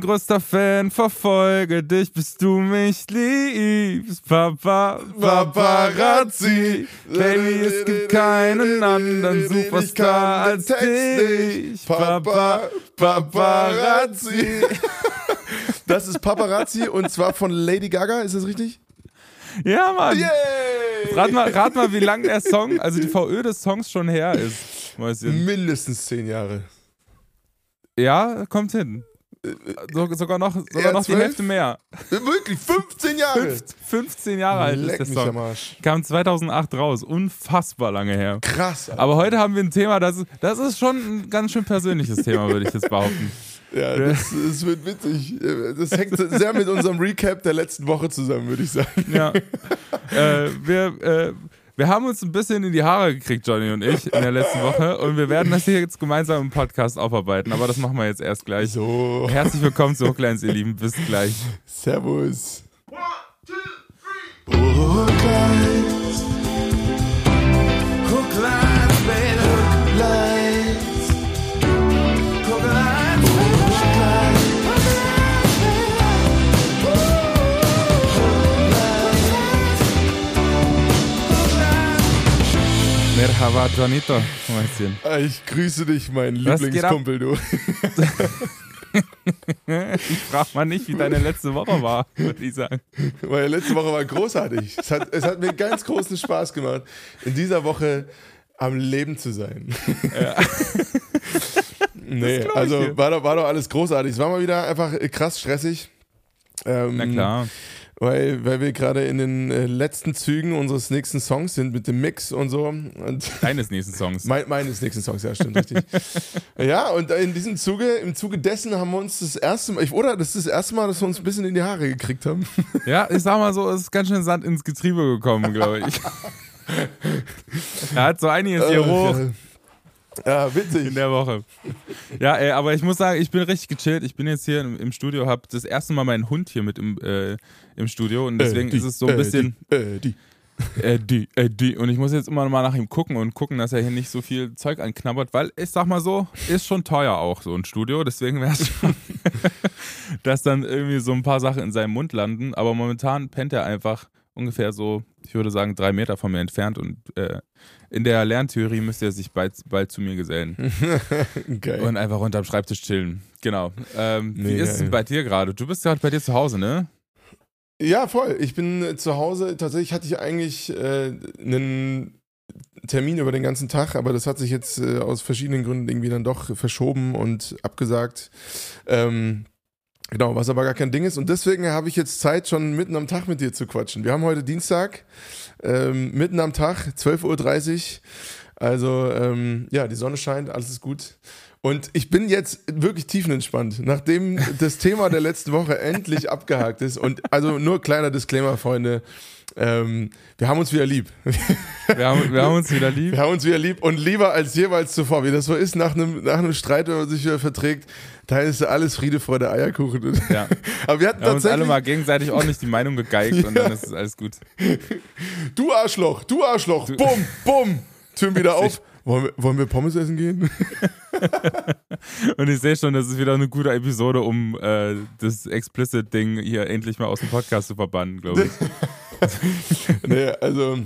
größter Fan, verfolge dich, bis du mich liebst. Papa, Paparazzi. Baby, es gibt keinen anderen Superstar als dich. Papa, Paparazzi. Das ist Paparazzi und zwar von Lady Gaga, ist das richtig? Ja, Mann. Yay! Rat mal, rat mal, wie lang der Song, also die VÖ des Songs schon her ist. Mäuschen. Mindestens zehn Jahre. Ja, kommt hin. So, sogar noch, sogar noch die? Hälfte mehr. Wirklich, 15 Jahre. Fünf- 15 Jahre alt Leck ist der Song. Kam 2008 raus. Unfassbar lange her. Krass. Alter. Aber heute haben wir ein Thema, das ist, das ist schon ein ganz schön persönliches Thema, würde ich jetzt behaupten. Ja, das, das wird witzig. Das hängt sehr mit unserem Recap der letzten Woche zusammen, würde ich sagen. Ja. äh, wir, äh, wir haben uns ein bisschen in die Haare gekriegt, Johnny und ich, in der letzten Woche. Und wir werden das hier jetzt gemeinsam im Podcast aufarbeiten. Aber das machen wir jetzt erst gleich. So, Herzlich willkommen zu Hochkleins, ihr Lieben. Bis gleich. Servus. Merhaba, Johnito. Mäuschen. Ah, Ich grüße dich, mein Was? Lieblingskumpel, du. Ich frag mal nicht, wie deine letzte Woche war, würde ich sagen. Meine letzte Woche war großartig. Es hat, es hat mir ganz großen Spaß gemacht, in dieser Woche am Leben zu sein. nee, glaub ich also war doch, war doch alles großartig. Es war mal wieder einfach krass stressig. Ähm, Na klar. Weil, weil wir gerade in den äh, letzten Zügen unseres nächsten Songs sind mit dem Mix und so. Und Deines nächsten Songs. mein, meines nächsten Songs, ja, stimmt, richtig. ja, und in diesem Zuge, im Zuge dessen haben wir uns das erste Mal, ich, oder das ist das erste Mal, dass wir uns ein bisschen in die Haare gekriegt haben. Ja, ich sag mal so, es ist ganz schön Sand ins Getriebe gekommen, glaube ich. er hat so einiges hier Äh, hoch Ja, witzig. in der Woche. Ja, ey, aber ich muss sagen, ich bin richtig gechillt. Ich bin jetzt hier im, im Studio, habe das erste Mal meinen Hund hier mit im, äh, im Studio und deswegen Äh, die, ist es so ein äh, bisschen äh, die. äh, die, äh, die. Und ich muss jetzt immer mal nach ihm gucken und gucken, dass er hier nicht so viel Zeug anknabbert, weil ich sag mal so, ist schon teuer auch so ein Studio. Deswegen wäre es schon, dass dann irgendwie so ein paar Sachen in seinem Mund landen. Aber momentan pennt er einfach ungefähr so, ich würde sagen, drei Meter von mir entfernt und äh, in der Lerntheorie müsste er sich bald, bald zu mir gesellen Geil. und einfach unterm Schreibtisch chillen. Genau. Ähm, wie Nee, ist es geil. bei dir gerade? Du bist gerade bei dir zu Hause, ne? Ja, voll. Ich bin äh, zu Hause. Tatsächlich hatte ich eigentlich äh, einen Termin über den ganzen Tag, aber das hat sich jetzt äh, aus verschiedenen Gründen irgendwie dann doch verschoben und abgesagt. Ähm, genau, was aber gar kein Ding ist. Und deswegen habe ich jetzt Zeit, schon mitten am Tag mit dir zu quatschen. Wir haben heute Dienstag, ähm, mitten am Tag, 12.30 Uhr. Also, ähm, ja, die Sonne scheint, alles ist gut. Und ich bin jetzt wirklich tiefenentspannt, nachdem das Thema der letzten Woche endlich abgehakt ist. Und also nur kleiner Disclaimer, Freunde. Ähm, wir haben uns wieder lieb. Wir haben, wir haben uns wieder lieb. Wir haben uns wieder lieb und lieber als jeweils zuvor. Wie das so ist nach einem, nach einem Streit, wenn man sich wieder verträgt, da ist alles Friede, Freude, Eierkuchen. Ja. Aber wir hatten Wir haben uns alle mal gegenseitig ordentlich die Meinung gegeigt und dann ist es alles gut. Du Arschloch, du Arschloch, bumm, bumm. Türen wieder auf. Wollen wir, wollen wir Pommes essen gehen? Und ich sehe schon, das ist wieder eine gute Episode, um äh, das Explicit-Ding hier endlich mal aus dem Podcast zu verbannen, glaube ich. nee, also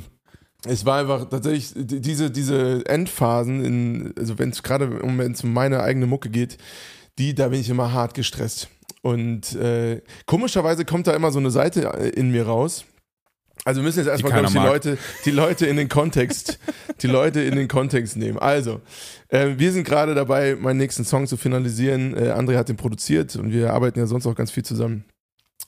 es war einfach tatsächlich die- diese, diese Endphasen, in, also wenn es gerade um meine eigene Mucke geht, die, da bin ich immer hart gestresst. Und äh, komischerweise kommt da immer so eine Seite äh, in mir raus. Also wir müssen jetzt erstmal, die mag. Leute, die Leute in den Kontext, die Leute in den Kontext nehmen. Also, äh, wir sind gerade dabei, meinen nächsten Song zu finalisieren. Äh, André hat den produziert und wir arbeiten ja sonst auch ganz viel zusammen.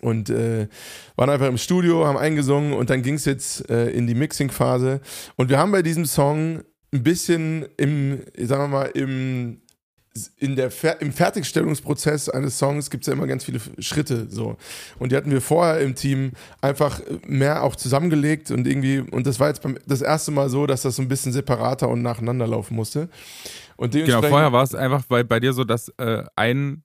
Und äh, waren einfach im Studio, haben eingesungen und dann ging es jetzt äh, in die Mixing-Phase. Und wir haben bei diesem Song ein bisschen im, sagen wir mal, im, in der im Fertigstellungsprozess eines Songs gibt es ja immer ganz viele Schritte so. Und die hatten wir vorher im Team einfach mehr auch zusammengelegt und irgendwie, und das war jetzt beim, das erste Mal so, dass das so ein bisschen separater und nacheinander laufen musste. Und Genau, vorher war es einfach bei, bei dir so, dass äh, ein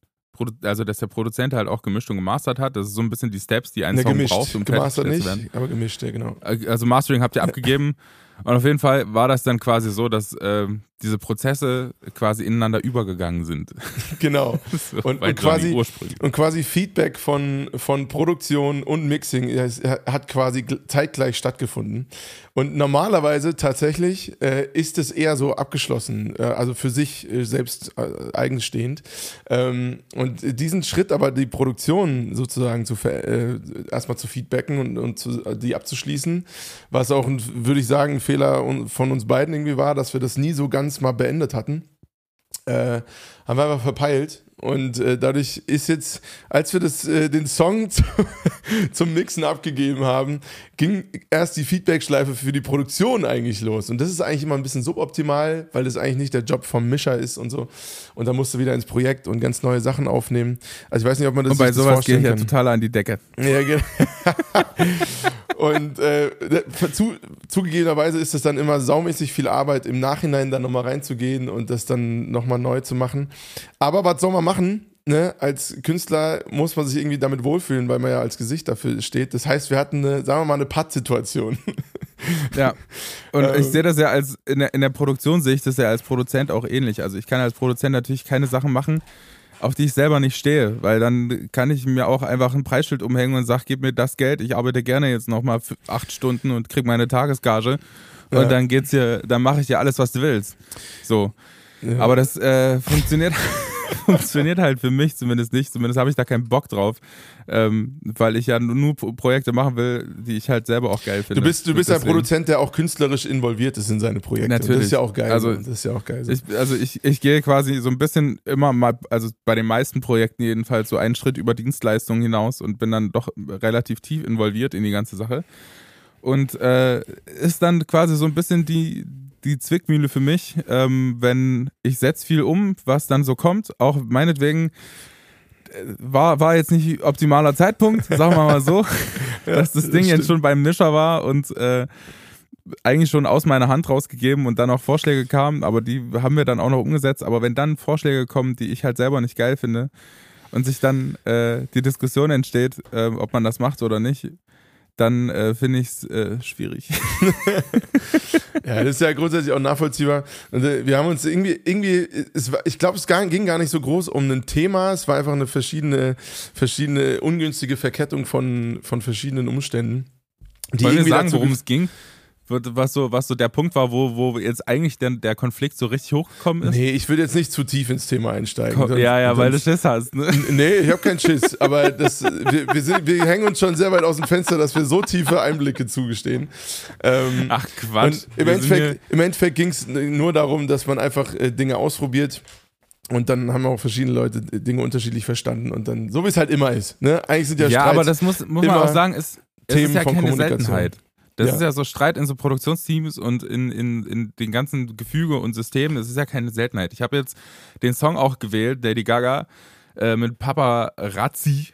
also dass der Produzent halt auch gemischt und gemastert hat. Das ist so ein bisschen die Steps, die ein ne, Song gemischt, braucht, um gemastert nicht, zu werden. aber gemischt, ja genau. Also Mastering habt ihr abgegeben Und auf jeden Fall war das dann quasi so, dass äh, diese Prozesse quasi ineinander übergegangen sind. Genau. so und, und, quasi, und quasi Feedback von, von Produktion und Mixing hat quasi zeitgleich stattgefunden. Und normalerweise tatsächlich äh, ist es eher so abgeschlossen, äh, also für sich äh, selbst äh, eigenstehend. Ähm, und diesen Schritt aber die Produktion sozusagen zu äh, erstmal zu feedbacken und, und zu, die abzuschließen, was auch, würde ich sagen, Fehler von uns beiden irgendwie war, dass wir das nie so ganz mal beendet hatten. Äh, haben wir einfach verpeilt. Und äh, dadurch ist jetzt, als wir das, äh, den Song zu, zum Mixen abgegeben haben, ging erst die Feedback-Schleife für die Produktion eigentlich los. Und das ist eigentlich immer ein bisschen suboptimal, weil das eigentlich nicht der Job vom Mischer ist und so. Und dann musst du wieder ins Projekt und ganz neue Sachen aufnehmen. Also ich weiß nicht, ob man das Und bei sowas gehe ich ja total an die Decke. Ja, genau. Und äh, zu, zugegebenerweise ist es dann immer saumäßig viel Arbeit, im Nachhinein dann nochmal reinzugehen und das dann nochmal neu zu machen. Aber was soll man machen? Ne, als Künstler muss man sich irgendwie damit wohlfühlen, weil man ja als Gesicht dafür steht. Das heißt, wir hatten eine, sagen wir mal, eine Patt-Situation. Ja. Und ähm, ich sehe das ja als, in der, in der Produktion sehe ich das ja als Produzent auch ähnlich. Also ich kann als Produzent natürlich keine Sachen machen, auf die ich selber nicht stehe, weil dann kann ich mir auch einfach ein Preisschild umhängen und sage, gib mir das Geld, ich arbeite gerne jetzt nochmal acht Stunden und krieg meine Tagesgage ja. und dann geht's dir, dann mache ich dir alles, was du willst. So. Ja. Aber das äh, funktioniert funktioniert halt für mich zumindest nicht. Zumindest habe ich da keinen Bock drauf, ähm, weil ich ja nur Projekte machen will, die ich halt selber auch geil finde. Du bist, du bist ein Produzent, der auch künstlerisch involviert ist in seine Projekte. Natürlich. Und das ist ja auch geil. Also, das ist ja auch geil. So. Ich, also ich, ich gehe quasi so ein bisschen immer mal, also bei den meisten Projekten jedenfalls so einen Schritt über Dienstleistungen hinaus und bin dann doch relativ tief involviert in die ganze Sache. Und äh, ist dann quasi so ein bisschen die, die Zwickmühle für mich, ähm, wenn ich setze viel um, was dann so kommt, auch meinetwegen äh, war, war jetzt nicht optimaler Zeitpunkt, sagen wir mal so, dass das Ding jetzt schon beim Mischer war und äh, eigentlich schon aus meiner Hand rausgegeben und dann auch Vorschläge kamen, aber die haben wir dann auch noch umgesetzt. Aber wenn dann Vorschläge kommen, die ich halt selber nicht geil finde und sich dann äh, die Diskussion entsteht, äh, ob man das macht oder nicht, dann äh, finde ich es äh, schwierig. ja, das ist ja grundsätzlich auch nachvollziehbar. Äh, wir haben uns irgendwie, irgendwie, es ich glaube, es ging gar nicht so groß um ein Thema. Es war einfach eine verschiedene, verschiedene ungünstige Verkettung von, von verschiedenen Umständen. Die Wollen wir sagen, worum es ging? Was so, was so der Punkt war, wo, wo jetzt eigentlich der, der Konflikt so richtig hochgekommen ist? Nee, ich würde jetzt nicht zu tief ins Thema einsteigen. Komm, ja, ja, weil du Schiss hast. Ne? Nee, ich habe keinen Schiss, aber das, wir, wir, sind, wir hängen uns schon sehr weit aus dem Fenster, dass wir so tiefe Einblicke zugestehen. Ähm, Ach Quatsch. Im Endeffekt, im Endeffekt ging es nur darum, dass man einfach äh, Dinge ausprobiert. Und dann haben auch verschiedene Leute Dinge unterschiedlich verstanden und dann, so wie es halt immer ist. Ne? Eigentlich sind ja Ja, Streits aber das muss, muss man auch sagen, ist, Themen ist ja von keine Seltenheit. Das ja. ist ja so Streit in so Produktionsteams und in, in, in den ganzen Gefüge und Systemen. Das ist ja keine Seltenheit. Ich habe jetzt den Song auch gewählt, Lady Gaga, äh, mit Papa Razzi,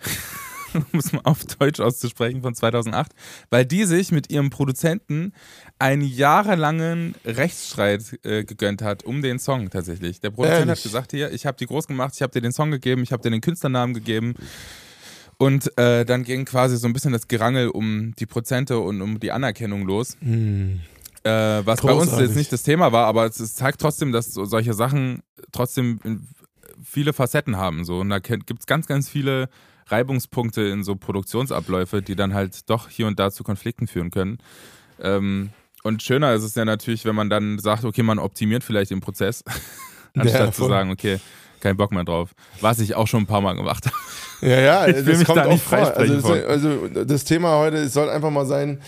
um es mal auf Deutsch auszusprechen, von 2008, weil die sich mit ihrem Produzenten einen jahrelangen Rechtsstreit äh, gegönnt hat um den Song tatsächlich. Der Produzent Ehrlich? hat gesagt, hier, ich habe die groß gemacht, ich habe dir den Song gegeben, ich habe dir den Künstlernamen gegeben. Und äh, dann ging quasi so ein bisschen das Gerangel um die Prozente und um die Anerkennung los. Hm. Äh, was Großartig. bei uns jetzt nicht das Thema war, aber es, es zeigt trotzdem, dass so, solche Sachen trotzdem viele Facetten haben. So. Und da gibt es ganz, ganz viele Reibungspunkte in so Produktionsabläufe, die dann halt doch hier und da zu Konflikten führen können. Ähm, und schöner ist es ja natürlich, wenn man dann sagt, okay, man optimiert vielleicht den Prozess, anstatt ja, zu sagen, okay, kein Bock mehr drauf. Was ich auch schon ein paar Mal gemacht habe. Ja, ja, ich das kommt da auch vor. Also, das, also das Thema heute soll einfach mal sein,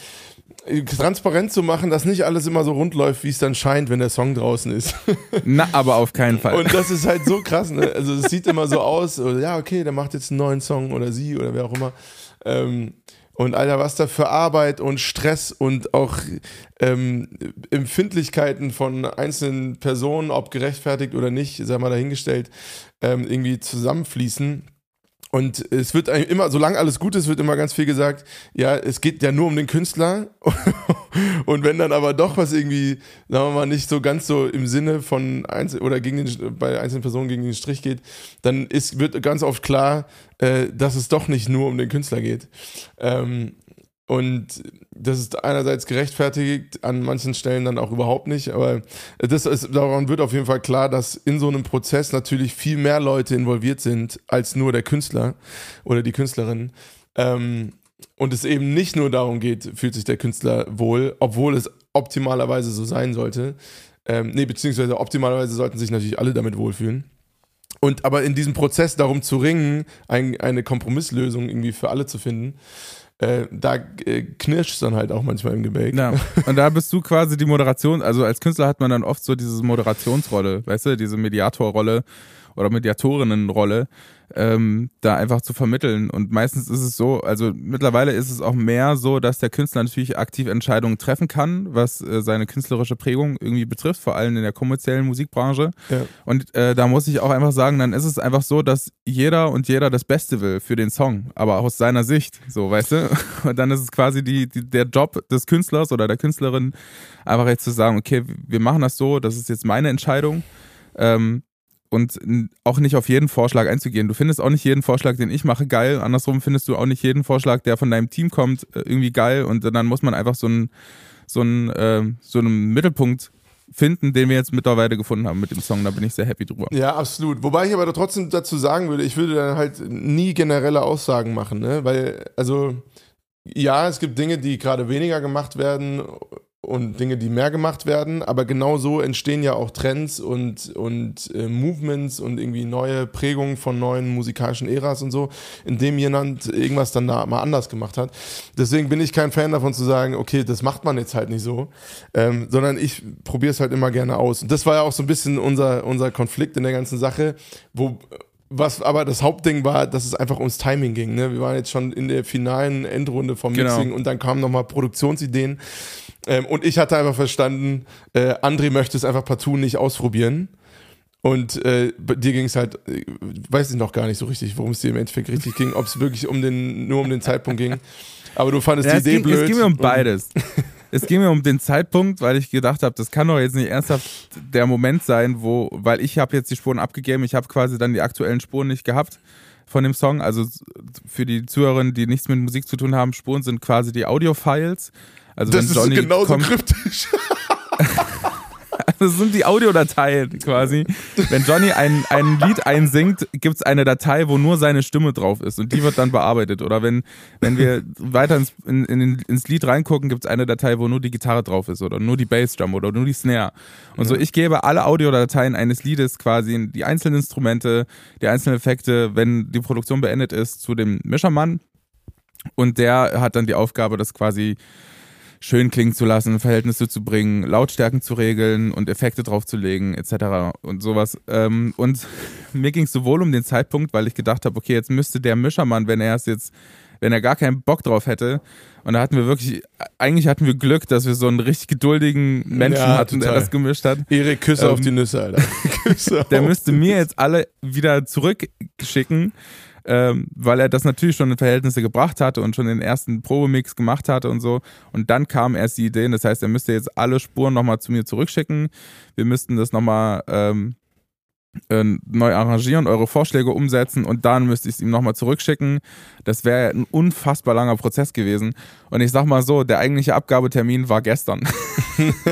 transparent zu machen, dass nicht alles immer so rund läuft, wie es dann scheint, wenn der Song draußen ist. Na, aber auf keinen Fall. Und das ist halt so krass, ne? Also es sieht immer so aus, ja, okay, der macht jetzt einen neuen Song oder sie oder wer auch immer. Ähm, und Alter, was da für Arbeit und Stress und auch ähm, Empfindlichkeiten von einzelnen Personen, ob gerechtfertigt oder nicht, sei mal dahingestellt, ähm, irgendwie zusammenfließen und es wird immer, solange alles gut ist, wird immer ganz viel gesagt, ja, es geht ja nur um den Künstler. und wenn dann aber doch was irgendwie, sagen wir mal, nicht so ganz so im Sinne von Einzel oder gegen den, bei einzelnen Personen gegen den Strich geht, dann ist, wird ganz oft klar, äh, dass es doch nicht nur um den Künstler geht. Ähm, Und das ist einerseits gerechtfertigt, an manchen Stellen dann auch überhaupt nicht. Aber das ist, daran wird auf jeden Fall klar, dass in so einem Prozess natürlich viel mehr Leute involviert sind als nur der Künstler oder die Künstlerin. Ähm, und es eben nicht nur darum geht, fühlt sich der Künstler wohl, obwohl es optimalerweise so sein sollte. Ähm, nee, beziehungsweise optimalerweise sollten sich natürlich alle damit wohlfühlen. Und aber in diesem Prozess darum zu ringen, ein, eine Kompromisslösung irgendwie für alle zu finden, äh, da äh, knirscht es dann halt auch manchmal im Gebäck. Ja. Und da bist du quasi die Moderation, also als Künstler hat man dann oft so diese Moderationsrolle, weißt du, diese Mediatorrolle oder Mediatorinnenrolle, ähm, da einfach zu vermitteln. Und meistens ist es so, also mittlerweile ist es auch mehr so, dass der Künstler natürlich aktiv Entscheidungen treffen kann, was äh, seine künstlerische Prägung irgendwie betrifft, vor allem in der kommerziellen Musikbranche. Ja. Und äh, da muss ich auch einfach sagen, dann ist es einfach so, dass jeder und jeder das Beste will für den Song, aber aus seiner Sicht, so, weißt du? Und dann ist es quasi die, die, der Job des Künstlers oder der Künstlerin, einfach jetzt zu sagen, okay, wir machen das so, das ist jetzt meine Entscheidung. Ähm, und auch nicht auf jeden Vorschlag einzugehen. Du findest auch nicht jeden Vorschlag, den ich mache, geil. Andersrum findest du auch nicht jeden Vorschlag, der von deinem Team kommt, äh, irgendwie geil. Und dann muss man einfach so einen, so einen, äh, so einen Mittelpunkt finden, den wir jetzt mittlerweile gefunden haben mit dem Song. Da bin ich sehr happy drüber. Ja, absolut. Wobei ich aber trotzdem dazu sagen würde, ich würde dann halt nie generelle Aussagen machen, ne? Weil, also, ja, es gibt Dinge, die gerade weniger gemacht werden und Dinge, die mehr gemacht werden. Aber genau so entstehen ja auch Trends und, und äh, Movements und irgendwie neue Prägungen von neuen musikalischen Äras und so, indem jemand irgendwas dann da mal anders gemacht hat. Deswegen bin ich kein Fan davon zu sagen, okay, das macht man jetzt halt nicht so, ähm, sondern ich probiere es halt immer gerne aus. Und das war ja auch so ein bisschen unser, unser Konflikt in der ganzen Sache, wo was aber das Hauptding war, dass es einfach ums Timing ging. Ne? Wir waren jetzt schon in der finalen Endrunde vom genau. Mixing und dann kamen nochmal Produktionsideen. Ähm, und ich hatte einfach verstanden, äh, André möchte es einfach partout nicht ausprobieren. Und äh, dir ging es halt, äh, weiß ich noch gar nicht so richtig, worum es dir im Endeffekt richtig ging, ob es wirklich um den, nur um den Zeitpunkt ging. Aber du fandest ja, die Idee ging, blöd. Es ging mir um beides. es ging mir um den Zeitpunkt, weil ich gedacht habe, das kann doch jetzt nicht ernsthaft der Moment sein, wo, weil ich habe jetzt die Spuren abgegeben, ich habe quasi dann die aktuellen Spuren nicht gehabt von dem Song. Also für die Zuhörerinnen, die nichts mit Musik zu tun haben, Spuren sind quasi die Audio-Files. Also das ist Johnny genauso kommt, kryptisch. Das sind die Audiodateien quasi. Wenn Johnny ein, ein Lied einsingt, gibt es eine Datei, wo nur seine Stimme drauf ist und die wird dann bearbeitet. Oder wenn, wenn wir weiter ins, in, in, ins Lied reingucken, gibt es eine Datei, wo nur die Gitarre drauf ist oder nur die Bassdrum oder nur die Snare. Und ja. so, ich gebe alle Audiodateien eines Liedes quasi, die einzelnen Instrumente, die einzelnen Effekte, wenn die Produktion beendet ist, zu dem Mischermann. Und der hat dann die Aufgabe, das quasi schön klingen zu lassen, Verhältnisse zu bringen, Lautstärken zu regeln und Effekte draufzulegen, etc. und sowas. Ähm, und mir ging es sowohl um den Zeitpunkt, weil ich gedacht habe, okay, jetzt müsste der Mischermann, wenn er es jetzt, wenn er gar keinen Bock drauf hätte, und da hatten wir wirklich, eigentlich hatten wir Glück, dass wir so einen richtig geduldigen Menschen ja, hatten, total. der das gemischt hat. Erik, Küsse ähm, auf die Nüsse, Alter. Küsse der müsste mir jetzt alle wieder zurückschicken ähm, weil er das natürlich schon in Verhältnisse gebracht hatte und schon den ersten Probemix gemacht hatte und so. Und dann kam erst die Idee, das heißt, er müsste jetzt alle Spuren nochmal zu mir zurückschicken. Wir müssten das nochmal ähm, äh, neu arrangieren, eure Vorschläge umsetzen und dann müsste ich es ihm nochmal zurückschicken. Das wäre ein unfassbar langer Prozess gewesen. Und ich sag mal so, der eigentliche Abgabetermin war gestern.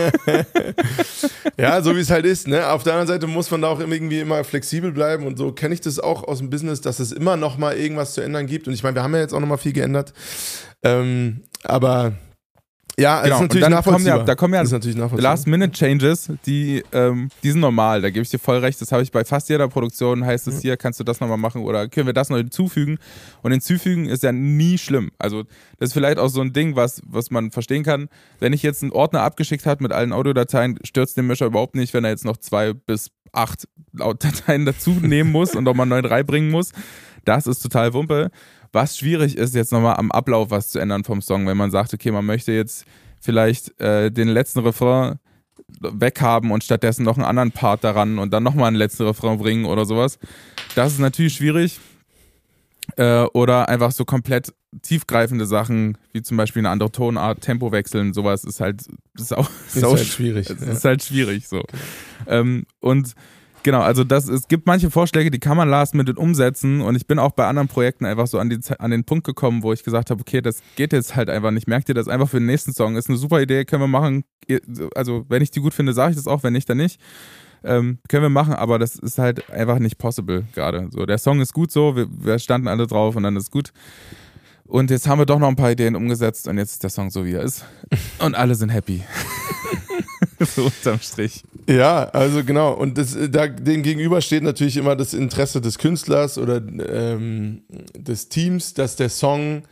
ja, so wie es halt ist. Ne? Auf der anderen Seite muss man da auch irgendwie immer flexibel bleiben und so kenne ich das auch aus dem Business, dass es immer nochmal irgendwas zu ändern gibt. Und ich meine, wir haben ja jetzt auch nochmal viel geändert. Ähm, aber ja, genau. ist natürlich und dann kommen ja, da kommen ja Last-Minute-Changes, die, ähm, die sind normal. Da gebe ich dir voll recht. Das habe ich bei fast jeder Produktion. Heißt es mhm. hier, kannst du das nochmal machen oder können wir das noch hinzufügen? Und hinzufügen ist ja nie schlimm. Also, das ist vielleicht auch so ein Ding, was, was man verstehen kann. Wenn ich jetzt einen Ordner abgeschickt habe mit allen Audiodateien, stürzt den Mischer überhaupt nicht, wenn er jetzt noch zwei bis acht Dateien dazu nehmen muss und nochmal neu reinbringen muss. Das ist total Wumpe. Was schwierig ist, jetzt nochmal am Ablauf was zu ändern vom Song, wenn man sagt, okay, man möchte jetzt vielleicht äh, den letzten Refrain weghaben und stattdessen noch einen anderen Part daran und dann nochmal einen letzten Refrain bringen oder sowas. Das ist natürlich schwierig. Äh, oder einfach so komplett tiefgreifende Sachen, wie zum Beispiel eine andere Tonart, Tempo wechseln, sowas ist halt sau, sau ist halt schwierig. Ist ja. halt schwierig so. Okay. Ähm, und Genau, also das, es gibt manche Vorschläge, die kann man last minute umsetzen und ich bin auch bei anderen Projekten einfach so an, die, an den Punkt gekommen, wo ich gesagt habe, okay, das geht jetzt halt einfach nicht. Merkt ihr das einfach für den nächsten Song? Ist eine super Idee, können wir machen. Also wenn ich die gut finde, sage ich das auch, wenn nicht, dann nicht. Ähm, können wir machen, aber das ist halt einfach nicht possible gerade. So, der Song ist gut so, wir, wir standen alle drauf und dann ist gut. Und jetzt haben wir doch noch ein paar Ideen umgesetzt und jetzt ist der Song so, wie er ist. Und alle sind happy. so unterm Strich. Ja, also genau. Und das, da, dem gegenüber steht natürlich immer das Interesse des Künstlers oder ähm, des Teams, dass der Song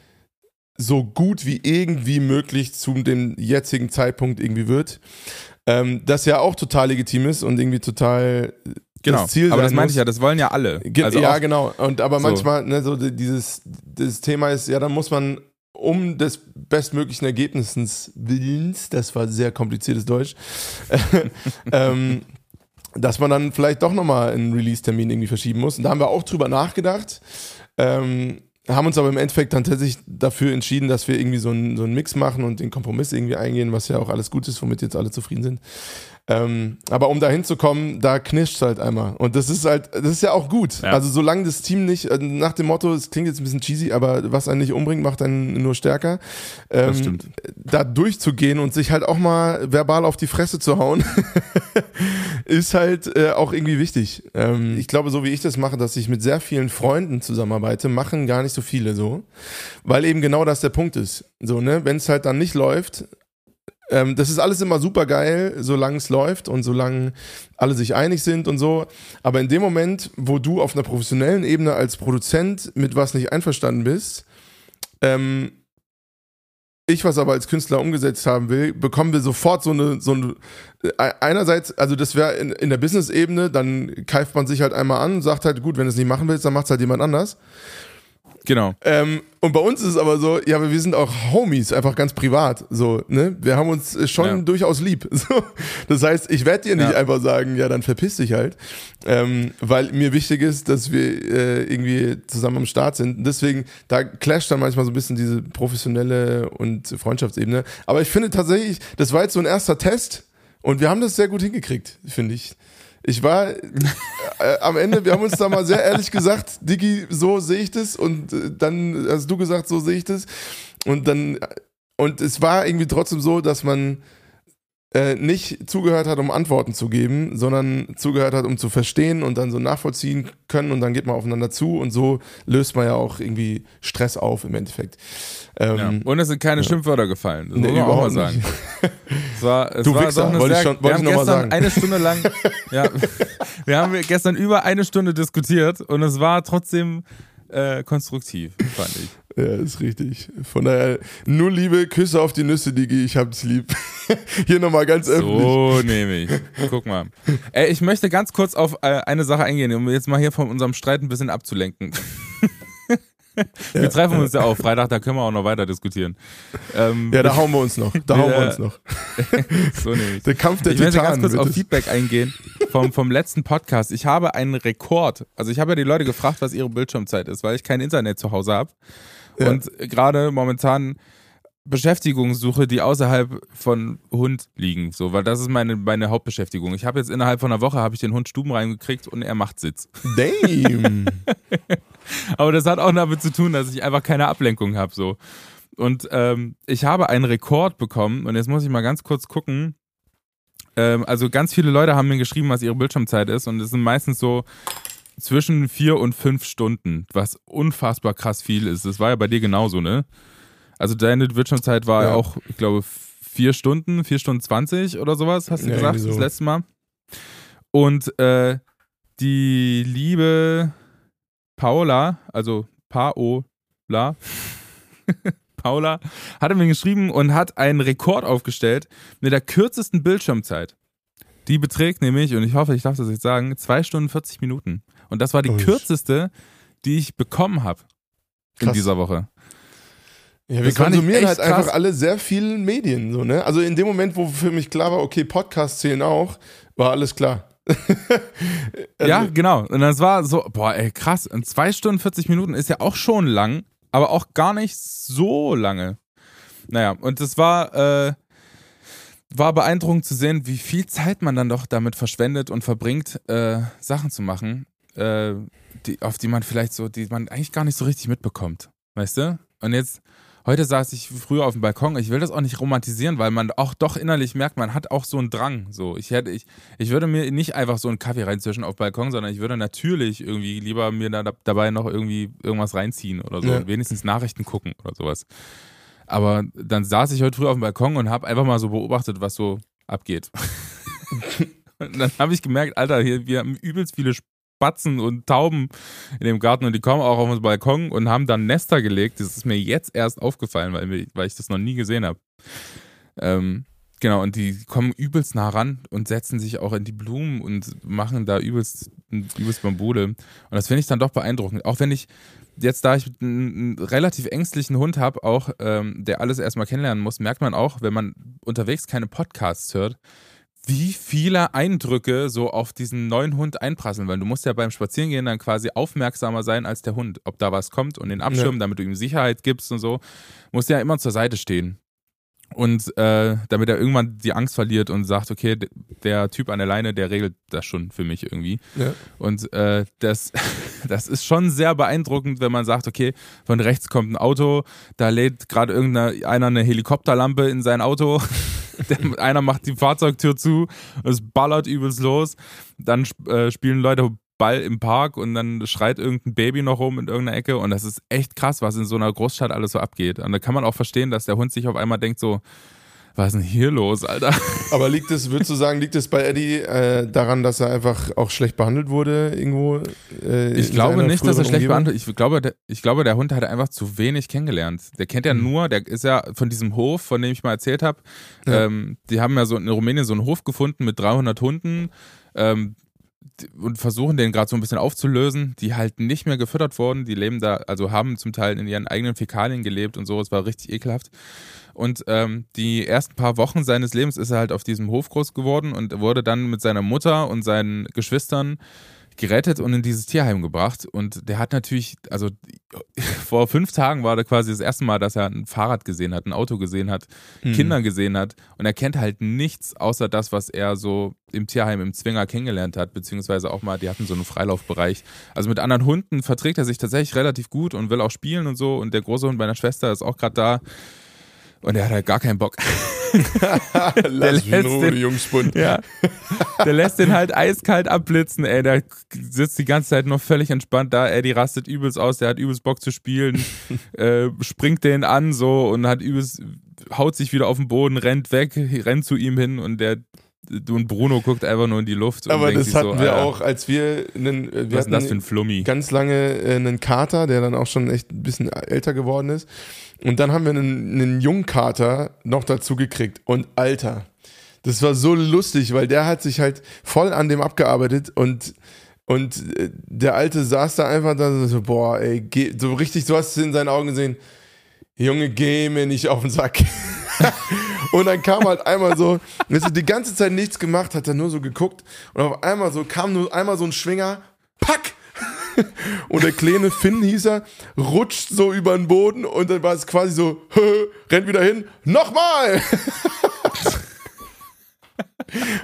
so gut wie irgendwie möglich zu dem jetzigen Zeitpunkt irgendwie wird. Ähm, das ja auch total legitim ist und irgendwie total Genau, das Ziel aber das meinte ich ja, das wollen ja alle. Also ja, genau. Und aber so. manchmal, ne, so dieses das Thema ist, ja, dann muss man um des bestmöglichen Ergebnisses Willens, das war sehr kompliziertes Deutsch, ähm, dass man dann vielleicht doch nochmal einen Release-Termin irgendwie verschieben muss. Und da haben wir auch drüber nachgedacht. Ähm, haben uns aber im Endeffekt dann tatsächlich dafür entschieden, dass wir irgendwie so einen, so einen Mix machen und den Kompromiss irgendwie eingehen, was ja auch alles gut ist, womit jetzt alle zufrieden sind. Ähm, aber um da hinzukommen, da knirscht es halt einmal. Und das ist halt, das ist ja auch gut. Ja. Also solange das Team nicht, äh, nach dem Motto, es klingt jetzt ein bisschen cheesy, aber was einen nicht umbringt, macht einen nur stärker. Ähm, das stimmt. Da durchzugehen und sich halt auch mal verbal auf die Fresse zu hauen, ist halt äh, auch irgendwie wichtig. Ähm, ich glaube, so wie ich das mache, dass ich mit sehr vielen Freunden zusammenarbeite, machen gar nicht so viele so. Weil eben genau das der Punkt ist. So, ne, wenn es halt dann nicht läuft, ähm, das ist alles immer super geil, solange es läuft und solange alle sich einig sind und so. Aber in dem Moment, wo du auf einer professionellen Ebene als Produzent mit was nicht einverstanden bist, ähm, ich was aber als Künstler umgesetzt haben will, bekommen wir sofort so eine, so eine äh, einerseits, also das wäre in, in der Business-Ebene, dann keift man sich halt einmal an und sagt halt, gut, wenn du es nicht machen willst, dann macht es halt jemand anders. Genau. Ähm, und bei uns ist es aber so, ja, aber wir sind auch Homies, einfach ganz privat. So, ne? Wir haben uns schon ja. durchaus lieb. So. Das heißt, ich werde dir nicht ja. einfach sagen, ja, dann verpiss dich halt. Ähm, weil mir wichtig ist, dass wir äh, irgendwie zusammen am Start sind. Deswegen, da clasht dann manchmal so ein bisschen diese professionelle und Freundschaftsebene. Aber ich finde tatsächlich, das war jetzt so ein erster Test und wir haben das sehr gut hingekriegt, finde ich. Ich war äh, am Ende, wir haben uns da mal sehr ehrlich gesagt, Digi, so sehe ich das. Und äh, dann hast du gesagt, so sehe ich das. Und dann, und es war irgendwie trotzdem so, dass man äh, nicht zugehört hat, um Antworten zu geben, sondern zugehört hat, um zu verstehen und dann so nachvollziehen können und dann geht man aufeinander zu und so löst man ja auch irgendwie Stress auf im Endeffekt. Ähm, ja. Und es sind keine ja. Schimpfwörter gefallen. Das nee, muss man auch mal sagen. es war, es du war Wichser, wollte ich, schon, wollte ich noch mal sagen. eine Stunde lang, ja, wir haben gestern über eine Stunde diskutiert und es war trotzdem äh, konstruktiv, fand ich. Ja, ist richtig. Von daher, nur Liebe, Küsse auf die Nüsse, Digi, ich hab dich lieb. Hier nochmal ganz öffentlich. So nehme ich. Guck mal. Ey, ich möchte ganz kurz auf äh, eine Sache eingehen, um jetzt mal hier von unserem Streit ein bisschen abzulenken. wir ja. treffen uns ja auch Freitag, da können wir auch noch weiter diskutieren. Ähm, ja, da hauen wir uns noch. Da hauen wir uns noch. so nehme ich. Der Kampf der ich Titanen. Ich möchte ganz kurz auf Feedback eingehen vom, vom letzten Podcast. Ich habe einen Rekord. Also ich habe ja die Leute gefragt, was ihre Bildschirmzeit ist, weil ich kein Internet zu Hause habe. Ja. Und gerade momentan Beschäftigungssuche, die außerhalb von Hund liegen, so, weil das ist meine, meine Hauptbeschäftigung. Ich habe jetzt innerhalb von einer Woche habe ich den Hund Stuben reingekriegt und er macht Sitz. Damn. Aber das hat auch damit zu tun, dass ich einfach keine Ablenkung habe, so. Und ähm, ich habe einen Rekord bekommen und jetzt muss ich mal ganz kurz gucken. Ähm, also ganz viele Leute haben mir geschrieben, was ihre Bildschirmzeit ist und es sind meistens so zwischen vier und fünf Stunden, was unfassbar krass viel ist. Das war ja bei dir genauso, ne? Also deine Bildschirmzeit war ja auch, ich glaube, vier Stunden, vier Stunden zwanzig oder sowas, hast du ja, gesagt, so. das letzte Mal. Und äh, die liebe Paula, also Paola, Paula, hatte mir geschrieben und hat einen Rekord aufgestellt mit der kürzesten Bildschirmzeit. Die beträgt nämlich, und ich hoffe, ich darf das jetzt sagen, zwei Stunden 40 Minuten. Und das war die Uff. kürzeste, die ich bekommen habe in dieser Woche. Ja, wir konsumieren halt krass. einfach alle sehr viele Medien, so, ne? Also in dem Moment, wo für mich klar war, okay, Podcasts zählen auch, war alles klar. also, ja, genau. Und das war so, boah, ey, krass. Und zwei Stunden 40 Minuten ist ja auch schon lang, aber auch gar nicht so lange. Naja, und das war, äh, war beeindruckend zu sehen, wie viel Zeit man dann doch damit verschwendet und verbringt, äh, Sachen zu machen, äh, die, auf die man vielleicht so, die man eigentlich gar nicht so richtig mitbekommt. Weißt du? Und jetzt, heute saß ich früher auf dem Balkon, ich will das auch nicht romantisieren, weil man auch doch innerlich merkt, man hat auch so einen Drang. So, ich hätte, ich, ich würde mir nicht einfach so einen Kaffee reinzwischen auf Balkon, sondern ich würde natürlich irgendwie lieber mir da, dabei noch irgendwie irgendwas reinziehen oder so Ja. und wenigstens Nachrichten gucken oder sowas. Aber dann saß ich heute früh auf dem Balkon und habe einfach mal so beobachtet, was so abgeht. und dann habe ich gemerkt, Alter, hier, wir haben übelst viele Spatzen und Tauben in dem Garten und die kommen auch auf den Balkon und haben dann Nester gelegt. Das ist mir jetzt erst aufgefallen, weil, weil ich das noch nie gesehen habe. Ähm, genau, und die kommen übelst nah ran und setzen sich auch in die Blumen und machen da übelst, übelst Bambule. Und das finde ich dann doch beeindruckend. Auch wenn ich jetzt, da ich einen, einen relativ ängstlichen Hund habe, auch ähm, der alles erstmal kennenlernen muss, merkt man auch, wenn man unterwegs keine Podcasts hört, wie viele Eindrücke so auf diesen neuen Hund einprasseln, weil du musst ja beim Spazierengehen dann quasi aufmerksamer sein als der Hund, ob da was kommt und den abschirmen, damit du ihm Sicherheit gibst und so, musst ja immer zur Seite stehen. Und äh, damit er irgendwann die Angst verliert und sagt, okay, der Typ an der Leine, der regelt das schon für mich irgendwie. Ja. Und äh, das, das ist schon sehr beeindruckend, wenn man sagt, okay, von rechts kommt ein Auto, da lädt gerade irgendeiner einer eine Helikopterlampe in sein Auto, der, einer macht die Fahrzeugtür zu, es ballert übelst los, dann äh, spielen Leute Ball im Park und dann schreit irgendein Baby noch rum in irgendeiner Ecke und das ist echt krass, was in so einer Großstadt alles so abgeht. Und da kann man auch verstehen, dass der Hund sich auf einmal denkt so, was ist denn hier los, Alter? Aber liegt es, würdest du sagen, liegt es bei Eddie äh, daran, dass er einfach auch schlecht behandelt wurde irgendwo? Äh, Ich glaube nicht, dass er schlecht Umgebung? behandelt Ich glaube, der, ich glaube, der Hund hat einfach zu wenig kennengelernt. Der kennt ja nur, der ist ja von diesem Hof, von dem ich mal erzählt habe. Ja. Ähm, die haben ja so in Rumänien so einen Hof gefunden mit 300 Hunden ähm, und versuchen den gerade so ein bisschen aufzulösen, die halt nicht mehr gefüttert wurden. Die leben da, also haben zum Teil in ihren eigenen Fäkalien gelebt und so. Es war richtig ekelhaft. Und ähm, die ersten paar Wochen seines Lebens ist er halt auf diesem Hof groß geworden und wurde dann mit seiner Mutter und seinen Geschwistern gerettet und in dieses Tierheim gebracht. Und der hat natürlich, also vor fünf Tagen war da quasi das erste Mal, dass er ein Fahrrad gesehen hat, ein Auto gesehen hat, Mhm. Kinder gesehen hat. Und er kennt halt nichts außer das, was er so im Tierheim im Zwinger kennengelernt hat, beziehungsweise auch mal, die hatten so einen Freilaufbereich. Also mit anderen Hunden verträgt er sich tatsächlich relativ gut und will auch spielen und so. Und der große Hund meiner Schwester ist auch gerade da. Und er hat halt gar keinen Bock. Lass mich in lässt Ruhe, den- Jungspund. Ja. Der lässt den halt eiskalt abblitzen, ey. Der sitzt die ganze Zeit noch völlig entspannt da, ey. Die rastet übelst aus, der hat übelst Bock zu spielen, äh, springt den an so und hat übelst, haut sich wieder auf den Boden, rennt weg, rennt zu ihm hin und der und Bruno guckt einfach nur in die Luft. Und Aber das hatten so, wir Alter, auch, als wir einen, wir Was ist denn das für ein hatten Flummi? ganz lange äh, einen Kater, der dann auch schon echt ein bisschen älter geworden ist. Und dann haben wir einen, einen Jungkater noch dazu gekriegt. Und Alter, das war so lustig, weil der hat sich halt voll an dem abgearbeitet und und äh, der Alte saß da einfach da so, boah, ey, geh, so richtig, so hast du in seinen Augen gesehen, Junge, geh mir nicht auf den Sack. und dann kam halt einmal so, weißt du, die ganze Zeit nichts gemacht, hat er nur so geguckt und auf einmal so kam nur einmal so ein Schwinger, pack! Und der kleine Finn hieß er, rutscht so über den Boden und dann war es quasi so, rennt wieder hin, nochmal!